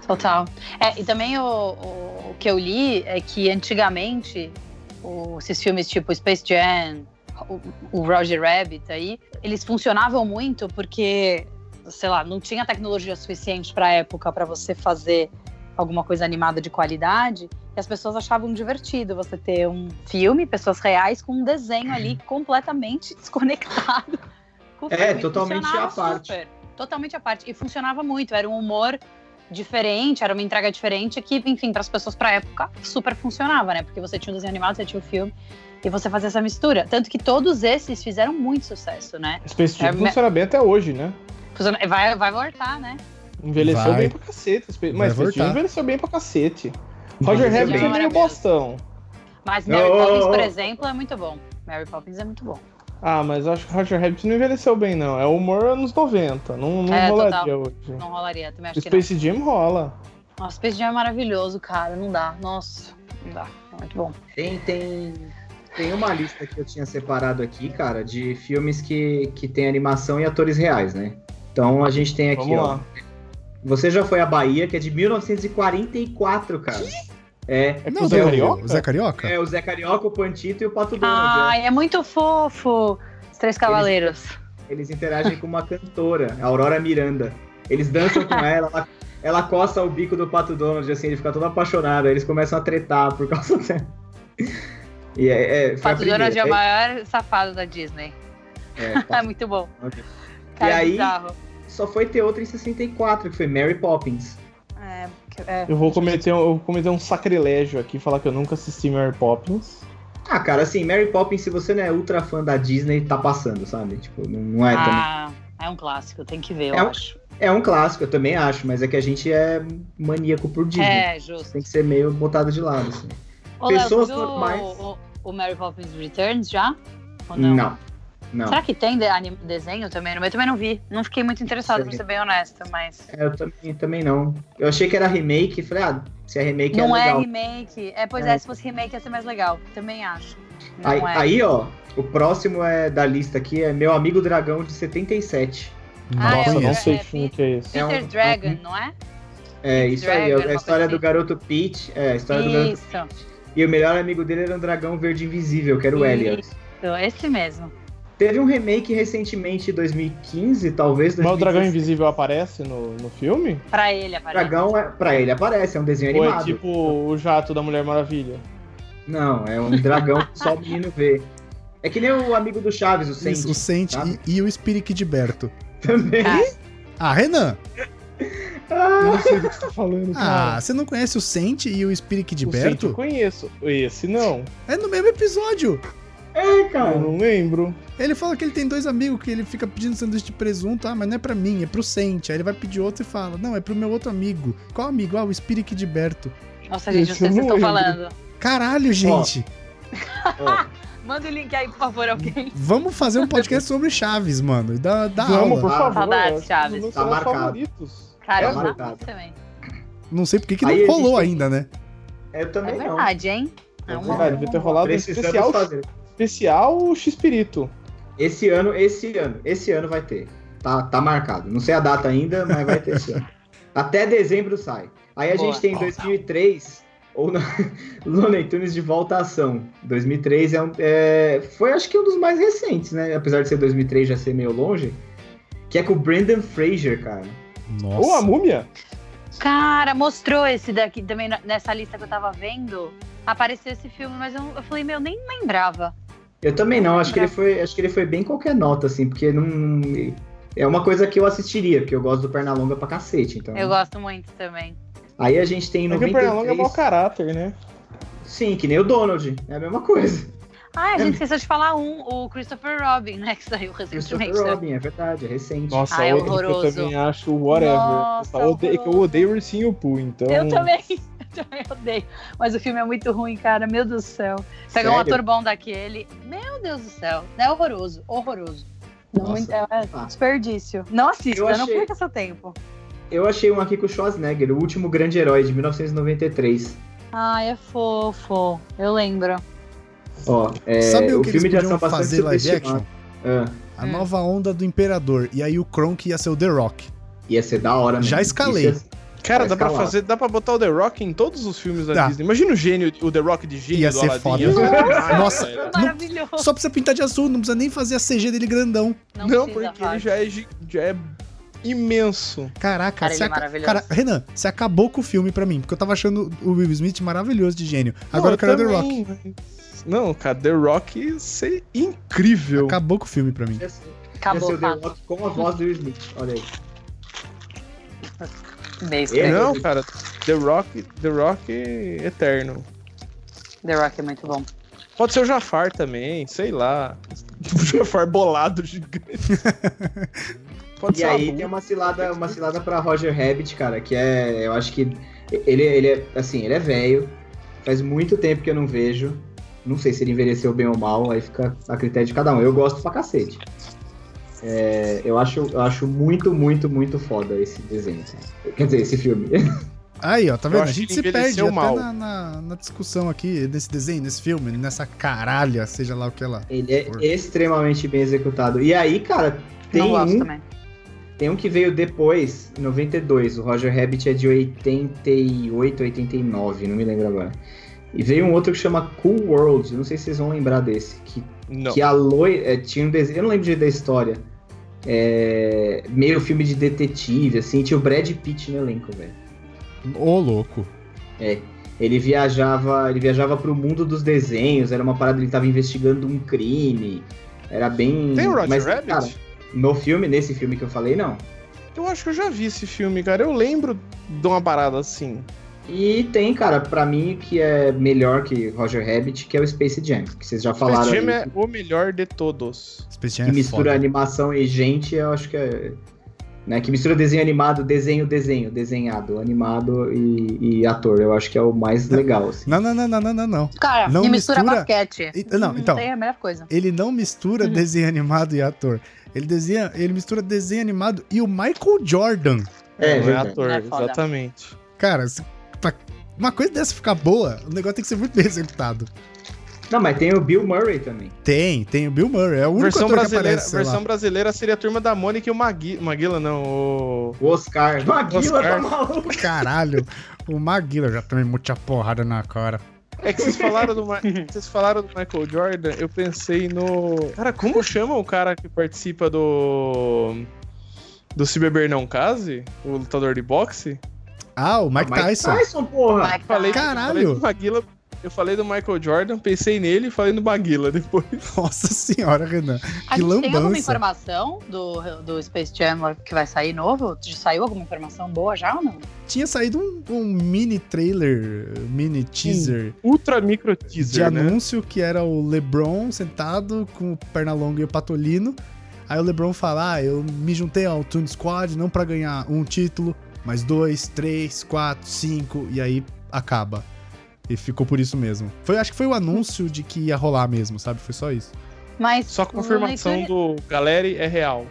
Total. É, e também o, o, o que eu li é que antigamente o- esses filmes tipo Space Jam, o, o Roger Rabbit aí, eles funcionavam muito porque, sei lá, não tinha tecnologia suficiente para época para você fazer alguma coisa animada de qualidade. E as pessoas achavam divertido você ter um filme, pessoas reais, com um desenho ali completamente desconectado. O É, filme. totalmente à parte. super, totalmente à parte. E funcionava muito, era um humor diferente, era uma entrega diferente que, enfim, para as pessoas pra época super funcionava, né? Porque você tinha um desenho animado, você tinha o filme e você fazia essa mistura. Tanto que todos esses fizeram muito sucesso, né? Space Jam É, funciona bem até hoje, né? Funciona- Vai, vai voltar, né? Envelheceu Vai. bem pra cacete. Mas Space Jam voltar. envelheceu bem pra cacete. Roger Rabbit é meio bostão. Mas Mary Oh, Poppins, por exemplo, é muito bom. Mary Poppins é muito bom. Ah, mas eu acho que Roger Rabbit não envelheceu bem, não. É humor anos 90. Não, não É, rolaria total. hoje. Não rolaria, também acho O que. Space Jam rola. Nossa, Space Jam é maravilhoso, cara. Não dá. Nossa, não dá. É muito bom. Tem, tem, tem uma lista que eu tinha separado aqui, cara, de filmes que, que tem animação e atores reais, né? Então a gente tem aqui, Vamos ó. lá. Você já foi à Bahia, que é de 1944, cara. É, É Não, o Zé Carioca? o Zé Carioca? é o Zé Carioca, o Pantito e o Pato Donald. Ai, é muito fofo. Os Três Cavaleiros. é. Eles interagem com uma cantora, a Aurora Miranda. Eles dançam com ela, ela, ela coça o bico do Pato Donald, assim, ele fica todo apaixonado, aí eles começam a tretar por causa dela. E é, é, Pato Donald é o primeira. maior safado da Disney. É, É muito bom. Ok. Cara, E aí- bizarro. Só foi ter outra em 64, que foi Mary Poppins. É, que- é. Eu vou cometer, um- eu vou cometer um sacrilégio aqui, falar que eu nunca assisti Mary Poppins. Ah, cara, assim, Mary Poppins, se você não é ultra fã da Disney, tá passando, sabe? Tipo, não, não é também. Ah, é um clássico, tem que ver, eu É um- acho. É um clássico, eu também acho, mas é que a gente é maníaco por Disney. É, justo. Tem que ser meio botado de lado, assim. Ô, Léo, pessoas viu normais- O, o Mary Poppins Returns já? Ou não? Não. Não. Será que tem de- anim- desenho também? Eu também não vi. Não fiquei muito interessada, pra ser bem honesta, mas. É, eu também, também não. Eu achei que era remake, falei, ah, se é remake não é é legal. remake. É, pois É. é. se fosse remake ia ser mais legal. Também acho. Não Aí, é. aí, ó, o próximo é da lista aqui é Meu Amigo Dragão de 77. Ah, Não é, Nossa, o- não conheço. sei é, que filme que é esse. Peter é um- Dragon, não é? É, isso aí, Dragon, é a história do assim. garoto Peach. É, a história do garoto Isso. E o melhor amigo dele era um dragão verde invisível, que era o Elliot. Isso, esse mesmo. Teve um remake recentemente, em 2015, talvez. Mas o Dragão 2016. Invisível aparece no, no filme? Pra ele, O aparece. dragão, é, pra ele, aparece, é um desenho Ou é animado. tipo o jato da Mulher Maravilha? Não, é um dragão que só o menino vê. É que nem o amigo do Chaves, o Saint. o Saint sabe? e, e o Spirit de Berto. Também. Ah, Ah, Renan! Eu não sei do que você tá falando, Ah, cara. você não conhece o Saint e o Spirit de o Saint eu Berto? conheço. Esse não. É no mesmo episódio. É, Eu cara. não lembro. Ele fala que ele tem dois amigos que ele fica pedindo sanduíche de presunto. Ah, mas não é pra mim, é pro Sente. Aí ele vai pedir outro e fala: Não, é pro meu outro amigo. Qual amigo? Ah, o Spirit de Berto. Nossa, gente, não Isso sei se eu vocês não estão falando. Caralho, gente. Ó, Manda o link aí, por favor, alguém. Vamos fazer um podcast sobre Chaves, mano. e Da, da Vamos, por aula. favor. Saudades, é Chaves. Tá marcado. favoritos. Cara, Tá eu marcado. não também. Não sei porque que não Aí rolou tem- ainda, né? eu É também não. verdade, hein? É uma- Verdade, devia ter rolado um especial, fazer. Especial X-Pirito. Esse ano, esse ano, esse ano vai ter. Tá, tá marcado. Não sei a data ainda, mas vai ter esse ano. Até dezembro sai. Aí a Boa. gente tem 2003, ou na Looney Tunes de volta à ação. 2003 é, um, é, foi acho que um dos mais recentes, né? Apesar de ser 2003 já ser meio longe. Que é com o Brendan Fraser, cara. Nossa. Ou a múmia. Cara, mostrou esse daqui também nessa lista que eu tava vendo. Apareceu esse filme, mas eu, eu falei, meu, nem lembrava. Eu também não, acho que ele foi, acho que ele foi bem qualquer nota, assim, porque não. É uma coisa que eu assistiria, porque eu gosto do Pernalonga pra cacete. Então. Eu gosto muito também. Aí a gente tem É que o 93... Pernalonga é mau caráter, né? Sim, que nem o Donald. É a mesma coisa. Ah, a gente esqueceu de falar um, o Christopher Robin, né? Que saiu recentemente. Christopher Robin, é verdade, é recente. Nossa, Ah, é horroroso. eu também acho whatever. Nossa, eu, odeio, eu odeio Ursinho Poo, então... Eu também. Eu também odeio. Mas o filme é muito ruim, cara. Meu Deus do céu. Pega um ator bom daquele. Meu Deus do céu. É horroroso. Horroroso. Não, muito, é Ah. desperdício. Não assista, Eu não achei- perca seu tempo. Eu achei um aqui com o Schwarzenegger, o último grande herói de 1993. Ai, é fofo. Eu lembro. Ó, é, Sabe o que filme eles de ação podiam bastante fazer live action? Ah, A Hum. nova onda do Imperador. E aí o Kronk ia ser o The Rock. ia ser da hora, mesmo. Já escalei. Isso ia- Cara, dá pra fazer, dá pra botar o The Rock em todos os filmes da Dá. Disney. Imagina o gênio, o The Rock de gênio Ia do ser Aladdin. foda. Ser demais, Nossa. Maravilhoso. Só precisa pintar de azul, não precisa nem fazer a CG dele grandão. Não, Não, porque ele já é, já é imenso. Caraca, Cara, você é. Cara, Renan, você acabou com o filme pra mim, porque eu tava achando o Will Smith maravilhoso de gênio. Agora Não, eu quero The Rock. também, mas- Não, cara, The Rock ia ser incrível. Acabou com o filme pra mim. Acabou, ser o The. Rock com a voz do Will Smith. Olha aí. Meio estranho. Não, cara, The Rock, The Rock eterno. The Rock é muito bom. Pode ser o Jafar também, sei lá. O Jafar bolado gigante. Pode E ser aí tem uma cilada, uma cilada pra Roger Rabbit, cara, que é. Eu acho que. Ele, ele é. Assim, ele é velho. Faz muito tempo que eu não vejo. Não sei se ele envelheceu bem ou mal, aí fica a critério de cada um. Eu gosto pra cacete. É, eu, acho, eu acho muito, muito, muito foda esse desenho. Quer dizer, esse filme. Aí, ó, tá vendo? A gente se perde envelheceu até mal. na, na- na discussão aqui desse desenho, nesse filme, nessa caralha, seja lá o que ela. Ele é Por- extremamente bem executado. E aí, cara, tem não gosto um, também. tem um que veio depois, em 92. O Roger Rabbit é de 88, 89, não me lembro agora. E veio um outro que chama Cool World, não sei se vocês vão lembrar desse. Que, Não. que a Loi é, tinha um desenho, eu não lembro direito da história. É, meio filme de detetive, assim, tinha o Brad Pitt no elenco, velho. Ô, louco. Ele viajava, ele viajava pro mundo dos desenhos, era uma parada, ele tava investigando um crime. Era bem. Tem o Roger mas, Rabbit? cara, no filme, nesse filme que eu falei, não. Eu acho que eu já vi esse filme, cara. Eu lembro de uma parada assim. E tem, cara, pra mim que é melhor que Roger Rabbit, que é o Space Jam, que vocês já falaram Space Jam aí, é o melhor de todos. Space Jam que é mistura foda. animação e gente, eu acho que é né, que mistura desenho animado, desenho, desenho, desenhado, animado e, e ator. Eu acho que é o mais legal, assim. Não, não, não, não, não, não, não. Cara, Não mistura, mistura- basquete. E- não, então. Tem a melhor coisa. Ele não mistura Uhum. desenho animado e ator. Ele desenha, ele mistura desenho animado e o Michael Jordan. É, é verdade. ator, É exatamente. Cara, uma coisa dessa ficar boa, o negócio tem que ser muito bem executado. Não, mas tem o Bill Murray também. Tem, tem o Bill Murray, é o único Versão ator que brasileira, aparece, versão lá. brasileira seria a turma da Mônica e o Magui, Maguila, não, o... O Oscar. Maguila, Oscar. tá maluco. Caralho, o Maguila já tomei muita porrada na cara. É que vocês falaram do, Ma- vocês falaram do Michael Jordan, eu pensei no... Cara, como chama o cara que participa do... Do Se Beber Não Case? O lutador de boxe? Ah, o Mike, Mike Tyson. Tyson, porra. Mike Falei, Caralho. falei eu falei do Michael Jordan, pensei nele e falei no Baguila depois. Nossa senhora, Renan. A Que gente tem alguma informação do, do Space Jam que vai sair novo? Já saiu alguma informação boa já ou não? Tinha saído um, um mini trailer, mini teaser Ultra micro de teaser, né? anúncio que era o LeBron sentado com o Pernalonga e o Patolino. Aí o LeBron fala: Ah, eu me juntei ao Toon Squad não pra ganhar um título, mas dois, três, quatro, cinco, e aí acaba. E ficou por isso mesmo. Foi, acho que foi o anúncio de que ia rolar mesmo, sabe? Foi só isso. Mas Só confirmação Looney Tunes- do Galeri é real.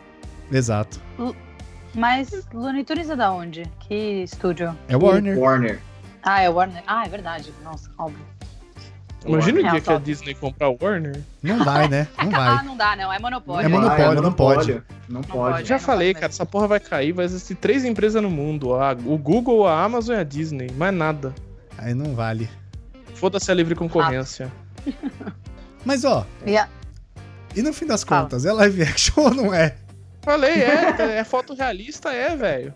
Exato. Mas Looney Tunes é da onde? Que estúdio? É Warner. Warner. Ah, é Warner. Ah, é verdade. Nossa, óbvio. Imagina o É, dia que a. Disney comprar o Warner. Não vai, né? Não vai. não dá, não. É monopólio. É monopólio, não pode. Não pode. Já não falei, pode cara, essa porra vai cair, vai existir três empresas no mundo. A- o Google, a Amazon e a Disney. Mais nada. Aí não vale. Foda-se a livre concorrência. Mas ó, E e no fim das Fala. contas, é live action ou não é? Falei, é, é foto realista, é, velho.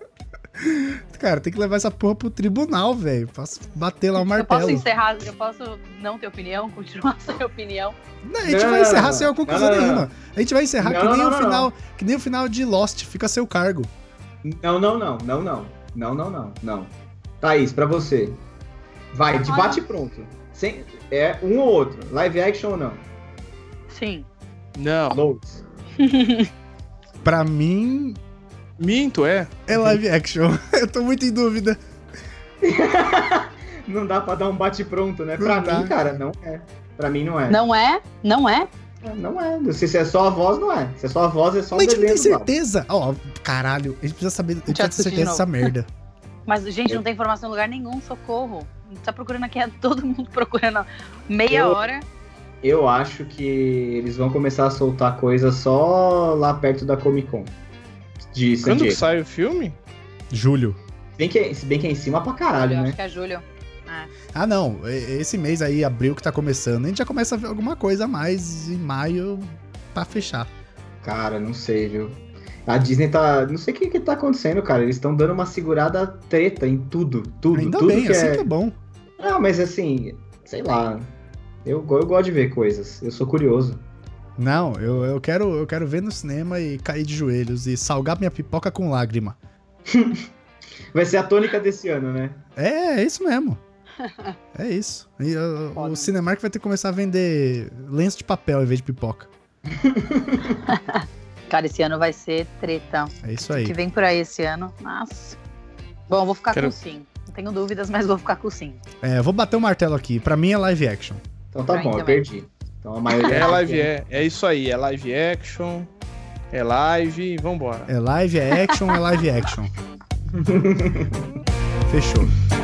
Cara, tem que levar essa porra pro tribunal, velho. Posso bater lá o eu posso martelo. encerrar, eu posso não ter opinião, continuar sem opinião. Não, a gente Não, vai encerrar não, sem não, não. nenhuma. A gente vai encerrar Não, que, nem não, o não, final, que nem o final de Lost, fica a seu cargo. Não, não, não, não, não. Não, não, não, não. Thaís, pra você. Vai, de Olha. bate pronto. Sem, é um ou outro. Live action ou não? Sim. Não. Loads. Pra mim, Minto, é. é live action. Eu tô muito em dúvida. Não dá pra dar um bate pronto, né? Não Pra dá. mim, cara, não é. Pra mim não é. Não é? Não é? Não é. Se se é só a voz, não é. Se é só a voz, é só um Mas a gente não tem certeza. Ó, caralho, a gente precisa saber, a gente precisa ter certeza de dessa merda. Mas, gente, não tem informação em lugar nenhum, socorro. A gente tá procurando aqui, é todo mundo procurando meia Eu- hora. Eu acho que eles vão começar a soltar coisa só lá perto da Comic Con. De San Quando que Diego. sai o filme? Julho. Se bem que, se bem que é em cima pra caralho, eu né? acho que é julho. Ah, não. e- Esse mês aí, abril que tá começando, a gente já começa a ver alguma coisa a mais em maio pra fechar. Cara, não sei, viu? A Disney tá. Não sei o que, que tá acontecendo, cara. Eles estão dando uma segurada treta em tudo. Tudo. Ainda tudo bem, que assim é... que é bom. Não, mas assim, sei lá. Eu, eu gosto de ver coisas. Eu sou curioso. Não, eu, eu, quero, eu quero ver no cinema e cair de joelhos e salgar minha pipoca com lágrima. Vai ser a tônica desse ano, né? É, é isso mesmo. É isso. E, uh, o Cinemark vai ter que começar a vender lenço de papel em vez de pipoca. Cara, esse ano vai ser treta. É isso O aí. que vem por aí esse ano. Nossa. Bom, eu vou ficar Quero- com sim. Não tenho dúvidas, mas vou ficar com sim. É, vou bater o martelo aqui. Pra mim é live action. Então tá Pra bom, eu perdi. Então a maioria. É live, é, é isso aí, é live action, é live, vambora. É live, é action, é live action. Fechou.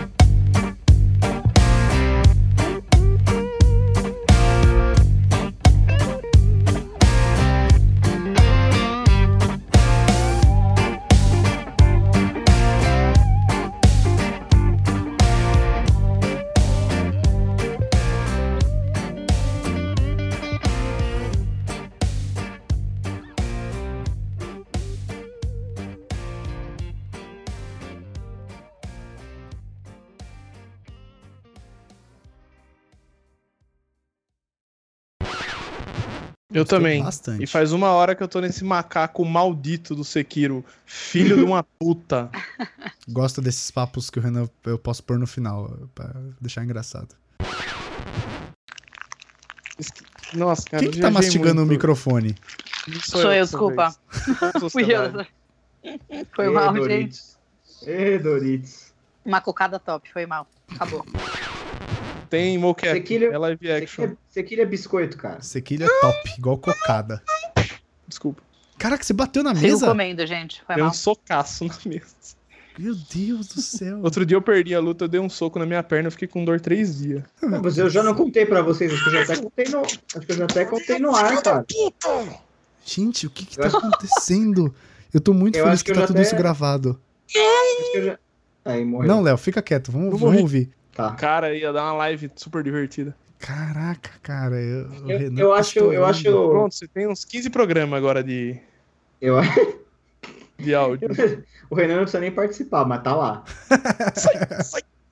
Eu também. Bastante. E faz uma hora que eu tô nesse macaco maldito do Sekiro, filho de uma puta. Gosto desses papos que o Renan eu posso pôr no final, pra deixar engraçado. Nossa, cara, Quem que tá mastigando o muito. microfone? Não Sou eu, desculpa. Fui eu. Sociedade. Foi Ê, mal, gente. Doritos. Ê, Doritos. Uma cocada top, foi mal. Acabou. Tem mocap, Sekiro- é live action. queria, você queria biscoito, cara. Sequilha é top, igual cocada. Desculpa. Caraca, você bateu na mesa? comendo, gente. Foi Deu um mal. socaço na mesa. Meu Deus do céu. Outro dia eu perdi a luta, eu dei um soco na minha perna, eu fiquei com dor três dias. Não, mas eu já não contei pra vocês, acho que eu já até contei no, acho que eu já até contei no ar, cara. Gente, o que que Eu tá acontecendo? Eu tô muito Eu feliz que, que eu tá tudo até- isso gravado. Acho que eu já... Aí morreu. Não, Léo, fica quieto. Vamos, Eu vamos ouvir. Tá. Cara, ia dar uma live super divertida. Caraca, cara. Eu, Eu, eu tá acho, eu acho, Pronto, você tem uns 15 programas agora de, eu, de áudio. o Renan não precisa nem participar, mas tá lá.